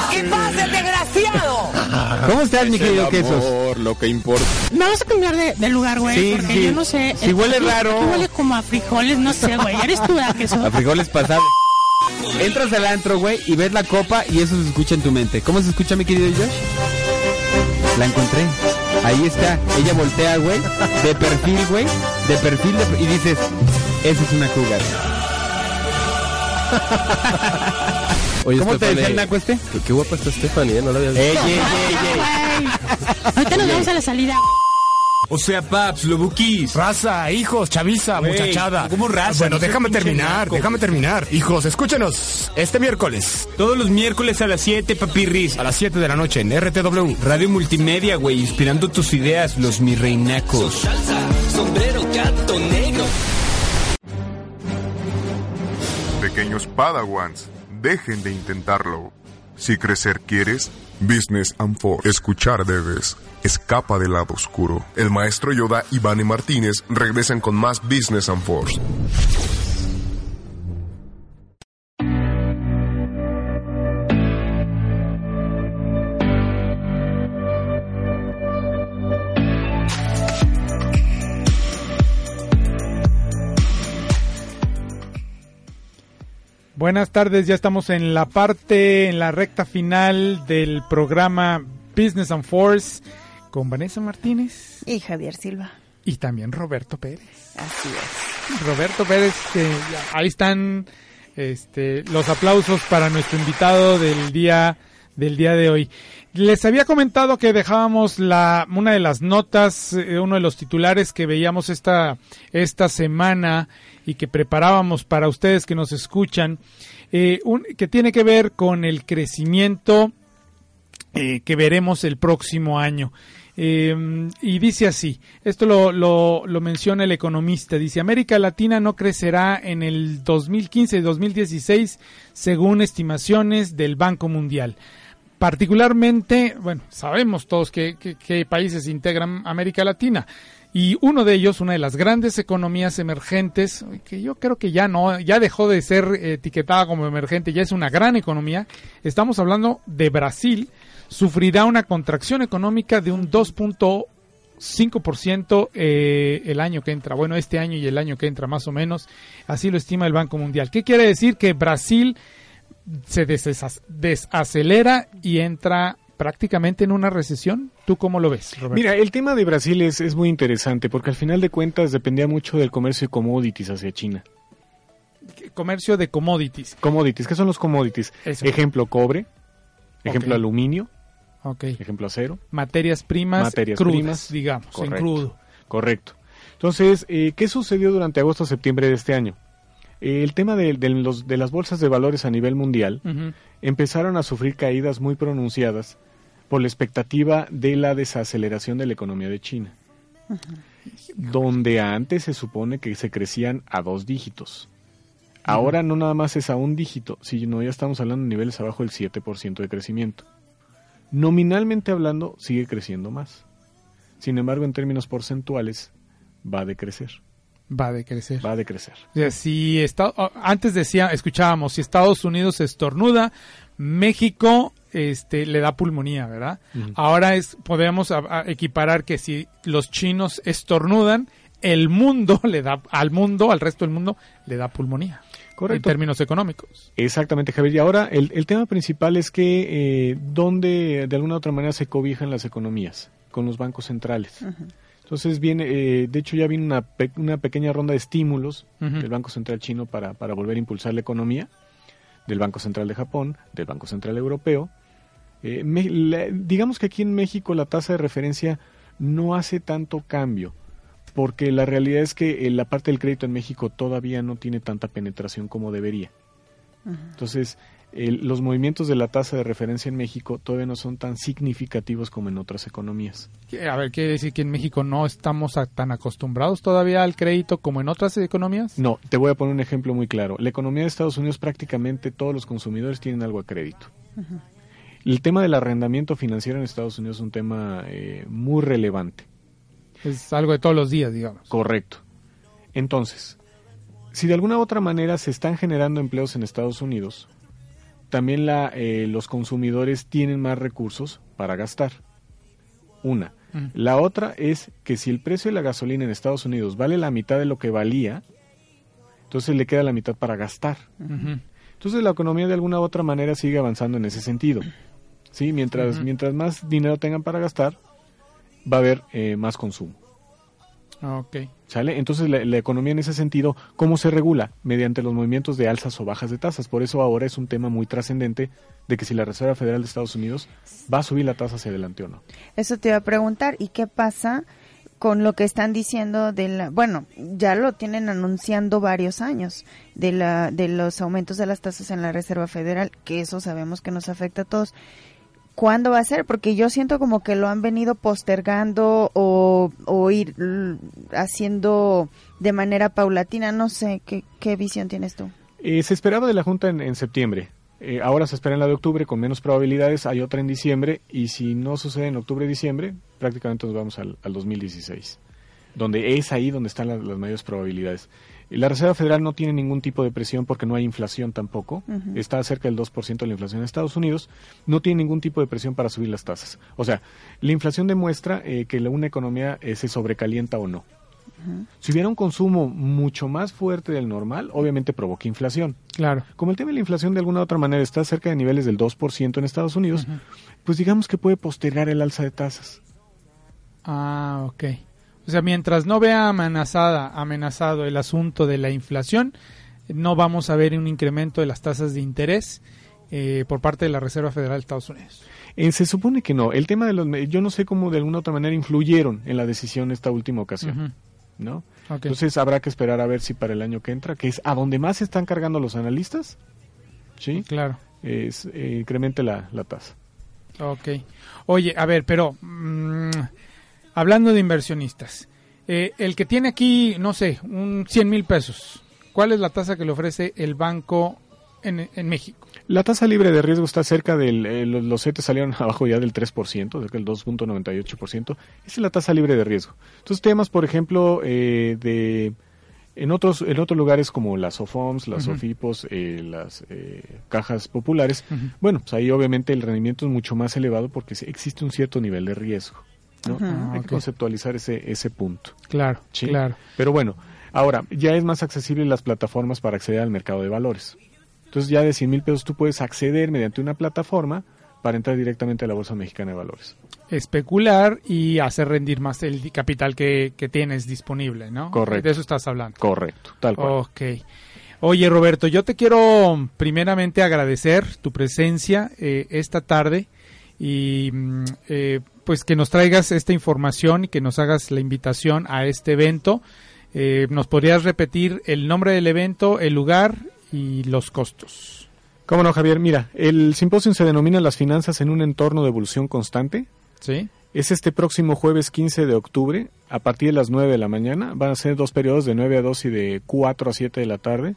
¿Cómo estás, mi querido Quesos? lo que importa. Me vas a cambiar de, de lugar, güey. Sí, porque sí. yo no sé. Si huele raro. Tú huele como a frijoles, no sé, güey. Eres tú, ¿verdad, queso? A frijoles pasados. Entras al antro, güey, y ves la copa y eso se escucha en tu mente. ¿Cómo se escucha, mi querido Josh? La encontré. Ahí está. Ella voltea, güey, de perfil, güey, de perfil, de- y dices, esa es una cougar. Oye, ¿Cómo te decía el naco este? Qué, qué guapa está Stephanie, ¿eh? No la había visto. Ey, ey, ey. Ahorita nos vamos a la salida. O sea, paps, lobuquis. Raza, hijos, chaviza, Güey, muchachada. ¿cómo raza? Bueno, No seas déjame pinche terminar, naco. déjame terminar. Hijos, escúchenos este miércoles Todos los miércoles a las 7, papirris. a las 7 de la noche en RTW. Radio Multimedia, güey, inspirando tus ideas, los mi reinacos. sombrero, gato negro. Pequeños Padawans, dejen de intentarlo. Si crecer quieres, Business and Force. Escuchar debes. Escapa del lado oscuro. El maestro Yoda y Vane Martínez regresan con más Business and Force. Buenas tardes, ya estamos en la parte, en la recta final del programa Business and Force con Vanessa Martínez Y Javier Silva. y también Roberto Pérez. Así es. Roberto Pérez, que ahí están este, los aplausos para nuestro invitado del día del día de hoy. Les había comentado que dejábamos la una de las notas, eh, uno de los titulares que veíamos esta esta semana y que preparábamos para ustedes que nos escuchan, eh, un- que tiene que ver con el crecimiento eh, que veremos el próximo año. Y dice así, esto lo, lo, lo menciona el economista, dice, América Latina no crecerá en el 2015 y 2016 según estimaciones del Banco Mundial. Particularmente, bueno, sabemos todos que, que- que países integran América Latina. Y uno de ellos, una de las grandes economías emergentes, que yo creo que ya no, ya dejó de ser etiquetada como emergente, ya es una gran economía. Estamos hablando de Brasil, sufrirá una contracción económica de un 2.5% eh, el año que entra. Bueno, este año y el año que entra más o menos. Así lo estima el Banco Mundial. ¿Qué quiere decir? Que Brasil se desacelera y entra prácticamente en una recesión. ¿Tú cómo lo ves, Roberto? Mira, el tema de Brasil es, es muy interesante porque al final de cuentas dependía mucho del comercio de commodities hacia China. comercio de commodities. Commodities, ¿qué son los commodities? Eso. Ejemplo cobre, ejemplo aluminio, Ok. ejemplo acero. Materias primas Materias crudas, primas, digamos, en correcto, crudo. Correcto. Entonces, eh, ¿qué sucedió durante agosto-septiembre de este año? El tema de, de los- de las bolsas de valores a nivel mundial empezaron a sufrir caídas muy pronunciadas por la expectativa de la desaceleración de la economía de China, donde antes se supone que se crecían a dos dígitos. Ahora no nada más es a un dígito, sino ya estamos hablando de niveles abajo del 7% de crecimiento. Nominalmente hablando, sigue creciendo más. Sin embargo, en términos porcentuales, va a decrecer. Va a decrecer. Va a decrecer. O sea, si Esta- antes decía, escuchábamos, si Estados Unidos estornuda, México este, le da pulmonía, ¿verdad? Ahora es, podemos a- a equiparar que si los chinos estornudan, el mundo le da, al mundo, al resto del mundo, le da pulmonía. Correcto. en términos económicos. Exactamente, Javier. Y ahora el, el tema principal es que eh, dónde de alguna u otra manera se cobijan las economías con los bancos centrales. Entonces viene, eh, de hecho ya viene una, pe- una pequeña ronda de estímulos del Banco Central chino para, para volver a impulsar la economía, del Banco Central de Japón, del Banco Central Europeo. Eh, me- la- digamos que aquí en México la tasa de referencia no hace tanto cambio, porque la realidad es que eh, la parte del crédito en México todavía no tiene tanta penetración como debería. Entonces, el- los movimientos de la tasa de referencia en México todavía no son tan significativos como en otras economías. A ver, ¿quiere decir que en México no estamos a- tan acostumbrados todavía al crédito como en otras economías? No, te voy a poner un ejemplo muy claro. La economía de Estados Unidos prácticamente todos los consumidores tienen algo a crédito. El tema del arrendamiento financiero en Estados Unidos es un tema eh, muy relevante. Es algo de todos los días, digamos. Correcto. Entonces, si de alguna u otra manera se están generando empleos en Estados Unidos, también la, eh, los consumidores tienen más recursos para gastar. Una. Mm. La otra es que si el precio de la gasolina en Estados Unidos vale la mitad de lo que valía, entonces le queda la mitad para gastar. Entonces la economía de alguna u otra manera sigue avanzando en ese sentido. ¿Sí? Mientras, mientras más dinero tengan para gastar, va a haber eh, más consumo. Ok. ¿Sale? Entonces la, la economía en ese sentido, ¿cómo se regula? Mediante los movimientos de alzas o bajas de tasas. Por eso ahora es un tema muy trascendente de que si la Reserva Federal de Estados Unidos va a subir la tasa hacia adelante o no. Eso te iba a preguntar. ¿Y qué pasa con lo que están diciendo de la, bueno, ya lo tienen anunciando varios años de la de los aumentos de las tasas en la Reserva Federal, que eso sabemos que nos afecta a todos. ¿Cuándo va a ser? Porque yo siento como que lo han venido postergando o, o ir haciendo de manera paulatina. No sé, ¿qué, visión tienes tú? Eh, se esperaba de la Junta en, septiembre. Eh, ahora se espera en la de octubre con menos probabilidades. Hay otra en diciembre. Y si no sucede en octubre-diciembre, prácticamente nos vamos al, al 2016. Donde es ahí donde están las mayores probabilidades. La Reserva Federal no tiene ningún tipo de presión porque no hay inflación tampoco. Está cerca del 2% de la inflación en Estados Unidos. No tiene ningún tipo de presión para subir las tasas. O sea, la inflación demuestra eh, que una economía eh, se sobrecalienta o no. Si hubiera un consumo mucho más fuerte del normal, obviamente provoca inflación. Claro. Como el tema de la inflación de alguna u otra manera está cerca de niveles del 2% en Estados Unidos, pues digamos que puede postergar el alza de tasas. Ah, ok. O sea, mientras no vea amenazada, amenazado el asunto de la inflación, no vamos a ver un incremento de las tasas de interés eh, por parte de la Reserva Federal de Estados Unidos. Eh, se supone que no. El tema de los... Yo no sé cómo de alguna u otra manera influyeron en la decisión esta última ocasión. ¿no? Entonces habrá que esperar a ver si para el año que entra, que es a donde más se están cargando los analistas, ¿sí? Claro. Es, eh, incremente la, la tasa. Ok. Oye, a ver, pero mm, hablando de inversionistas, eh, el que tiene aquí, no sé, un 100 mil pesos, ¿cuál es la tasa que le ofrece el banco en, en México? La tasa libre de riesgo está cerca del... eh, los, los CETES salieron abajo ya del 3%, cerca del 2.98%. Esa es la tasa libre de riesgo. Entonces temas, por ejemplo, eh, de... En otros, en otros lugares como las OFOMS, las. OFIPOS, eh, las eh, cajas populares, bueno, pues ahí obviamente el rendimiento es mucho más elevado porque existe un cierto nivel de riesgo. ¿No? Ah, Hay que conceptualizar ese, ese punto. Claro, Sí. claro. Pero bueno, ahora ya es más accesible las plataformas para acceder al mercado de valores. Entonces ya de 100 mil pesos tú puedes acceder mediante una plataforma para entrar directamente a la Bolsa Mexicana de Valores. Especular y hacer rendir más el capital que, que tienes disponible, ¿no? Correcto. De eso estás hablando. Correcto, tal cual. Ok. Oye, Roberto, yo te quiero primeramente agradecer tu presencia eh, esta tarde y mm, eh, pues que nos traigas esta información y que nos hagas la invitación a este evento. Eh, ¿Nos podrías repetir el nombre del evento, el lugar y los costos? ¿Cómo no, Javier? Mira, el simposio se denomina Las finanzas en un entorno de evolución constante. Sí. Es este próximo jueves 15 de octubre, a partir de las 9 de la mañana. Van a ser dos periodos de 9 a 2 y de 4 a 7 de la tarde.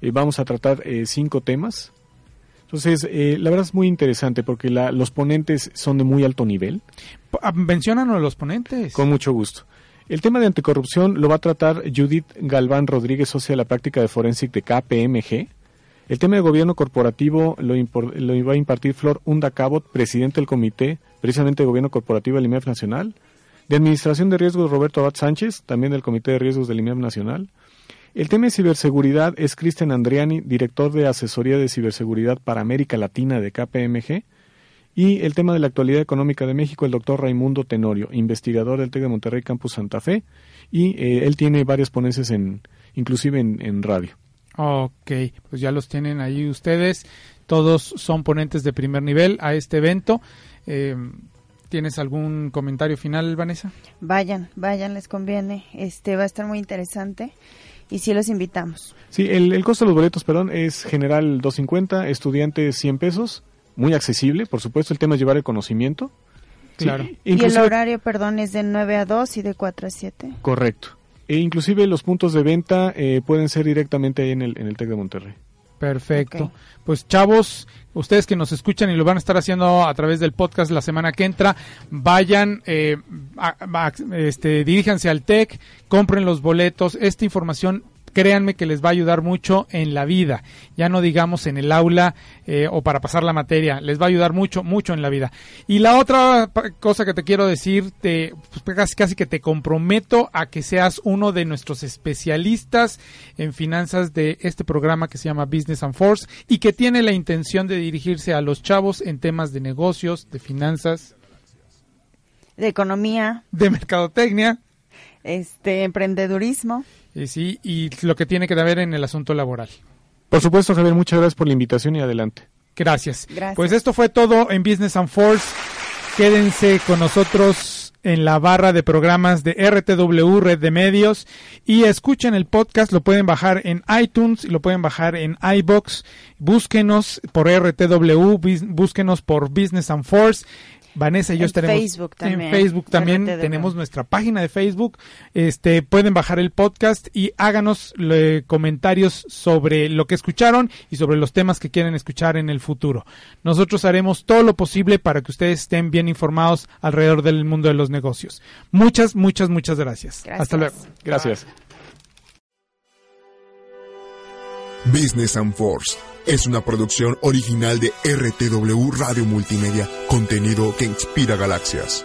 Y vamos a tratar eh, cinco temas. Entonces, eh, la verdad es muy interesante porque la- los ponentes son de muy alto nivel. Ah, Menciónanos los ponentes. Con mucho gusto. El tema de anticorrupción lo va a tratar Judith Galván Rodríguez, socia de la práctica de Forensic de KPMG. El tema de gobierno corporativo lo, impor- lo va a impartir Flor Hunda Cabot, presidente del comité, precisamente de gobierno corporativo del IMEF Nacional. De administración de riesgos, Roberto Abad Sánchez, también del comité de riesgos del IMEF Nacional. El tema de ciberseguridad es Cristian Andriani, director de asesoría de ciberseguridad para América Latina de KPMG. Y el tema de la actualidad económica de México, el doctor Raimundo Tenorio, investigador del TEC de Monterrey Campus Santa Fe. Y eh, él tiene varias ponencias, en, inclusive en, en radio. Ok, pues ya los tienen ahí ustedes. Todos son ponentes de primer nivel a este evento. Eh, ¿Tienes algún comentario final, Vanessa? Vayan, vayan, les conviene. Este va a estar muy interesante y sí los invitamos. Sí, el, el costo de los boletos, perdón, es general 250, estudiantes 100 pesos, muy accesible, por supuesto, el tema es llevar el conocimiento. Claro. Sí, Y el horario, perdón, es de 9 a 2 y de 4 a 7. Correcto. E inclusive los puntos de venta eh, pueden ser directamente ahí en el, en el TEC de Monterrey. Perfecto. Pues chavos, ustedes que nos escuchan y lo van a estar haciendo a través del podcast la semana que entra, vayan, eh, a- a- este, diríjanse al TEC, compren los boletos. Esta información, créanme que les va a ayudar mucho en la vida. Ya no digamos en el aula eh, o para pasar la materia, les va a ayudar mucho, mucho en la vida. Y la otra cosa que te quiero decir, te, pues, casi, casi que te comprometo a que seas uno de nuestros especialistas en finanzas de este programa que se llama Business and Force y que tiene la intención de dirigirse a los chavos en temas de negocios, de finanzas, De economía, de mercadotecnia, este emprendedurismo. Y sí, y lo que tiene que ver en el asunto laboral. Por supuesto, Javier, muchas gracias por la invitación y adelante. Gracias. Gracias. Pues esto fue todo en Business and Force. Quédense con nosotros en la barra de programas de RTW, Red de Medios, y escuchen el podcast, lo pueden bajar en iTunes y lo pueden bajar en iBox. Búsquenos por RTW, búsquenos por Business and Force. Vanessa y yo En estaremos Facebook también, en Facebook también tenemos nuestra página de Facebook. Este pueden bajar el podcast y háganos comentarios sobre lo que escucharon y sobre los temas que quieren escuchar en el futuro. Nosotros haremos todo lo posible para que ustedes estén bien informados alrededor del mundo de los negocios. Muchas, muchas, muchas gracias. Gracias. Hasta luego. Gracias. Business and Force es una producción original de RTW Radio Multimedia, contenido que inspira galaxias.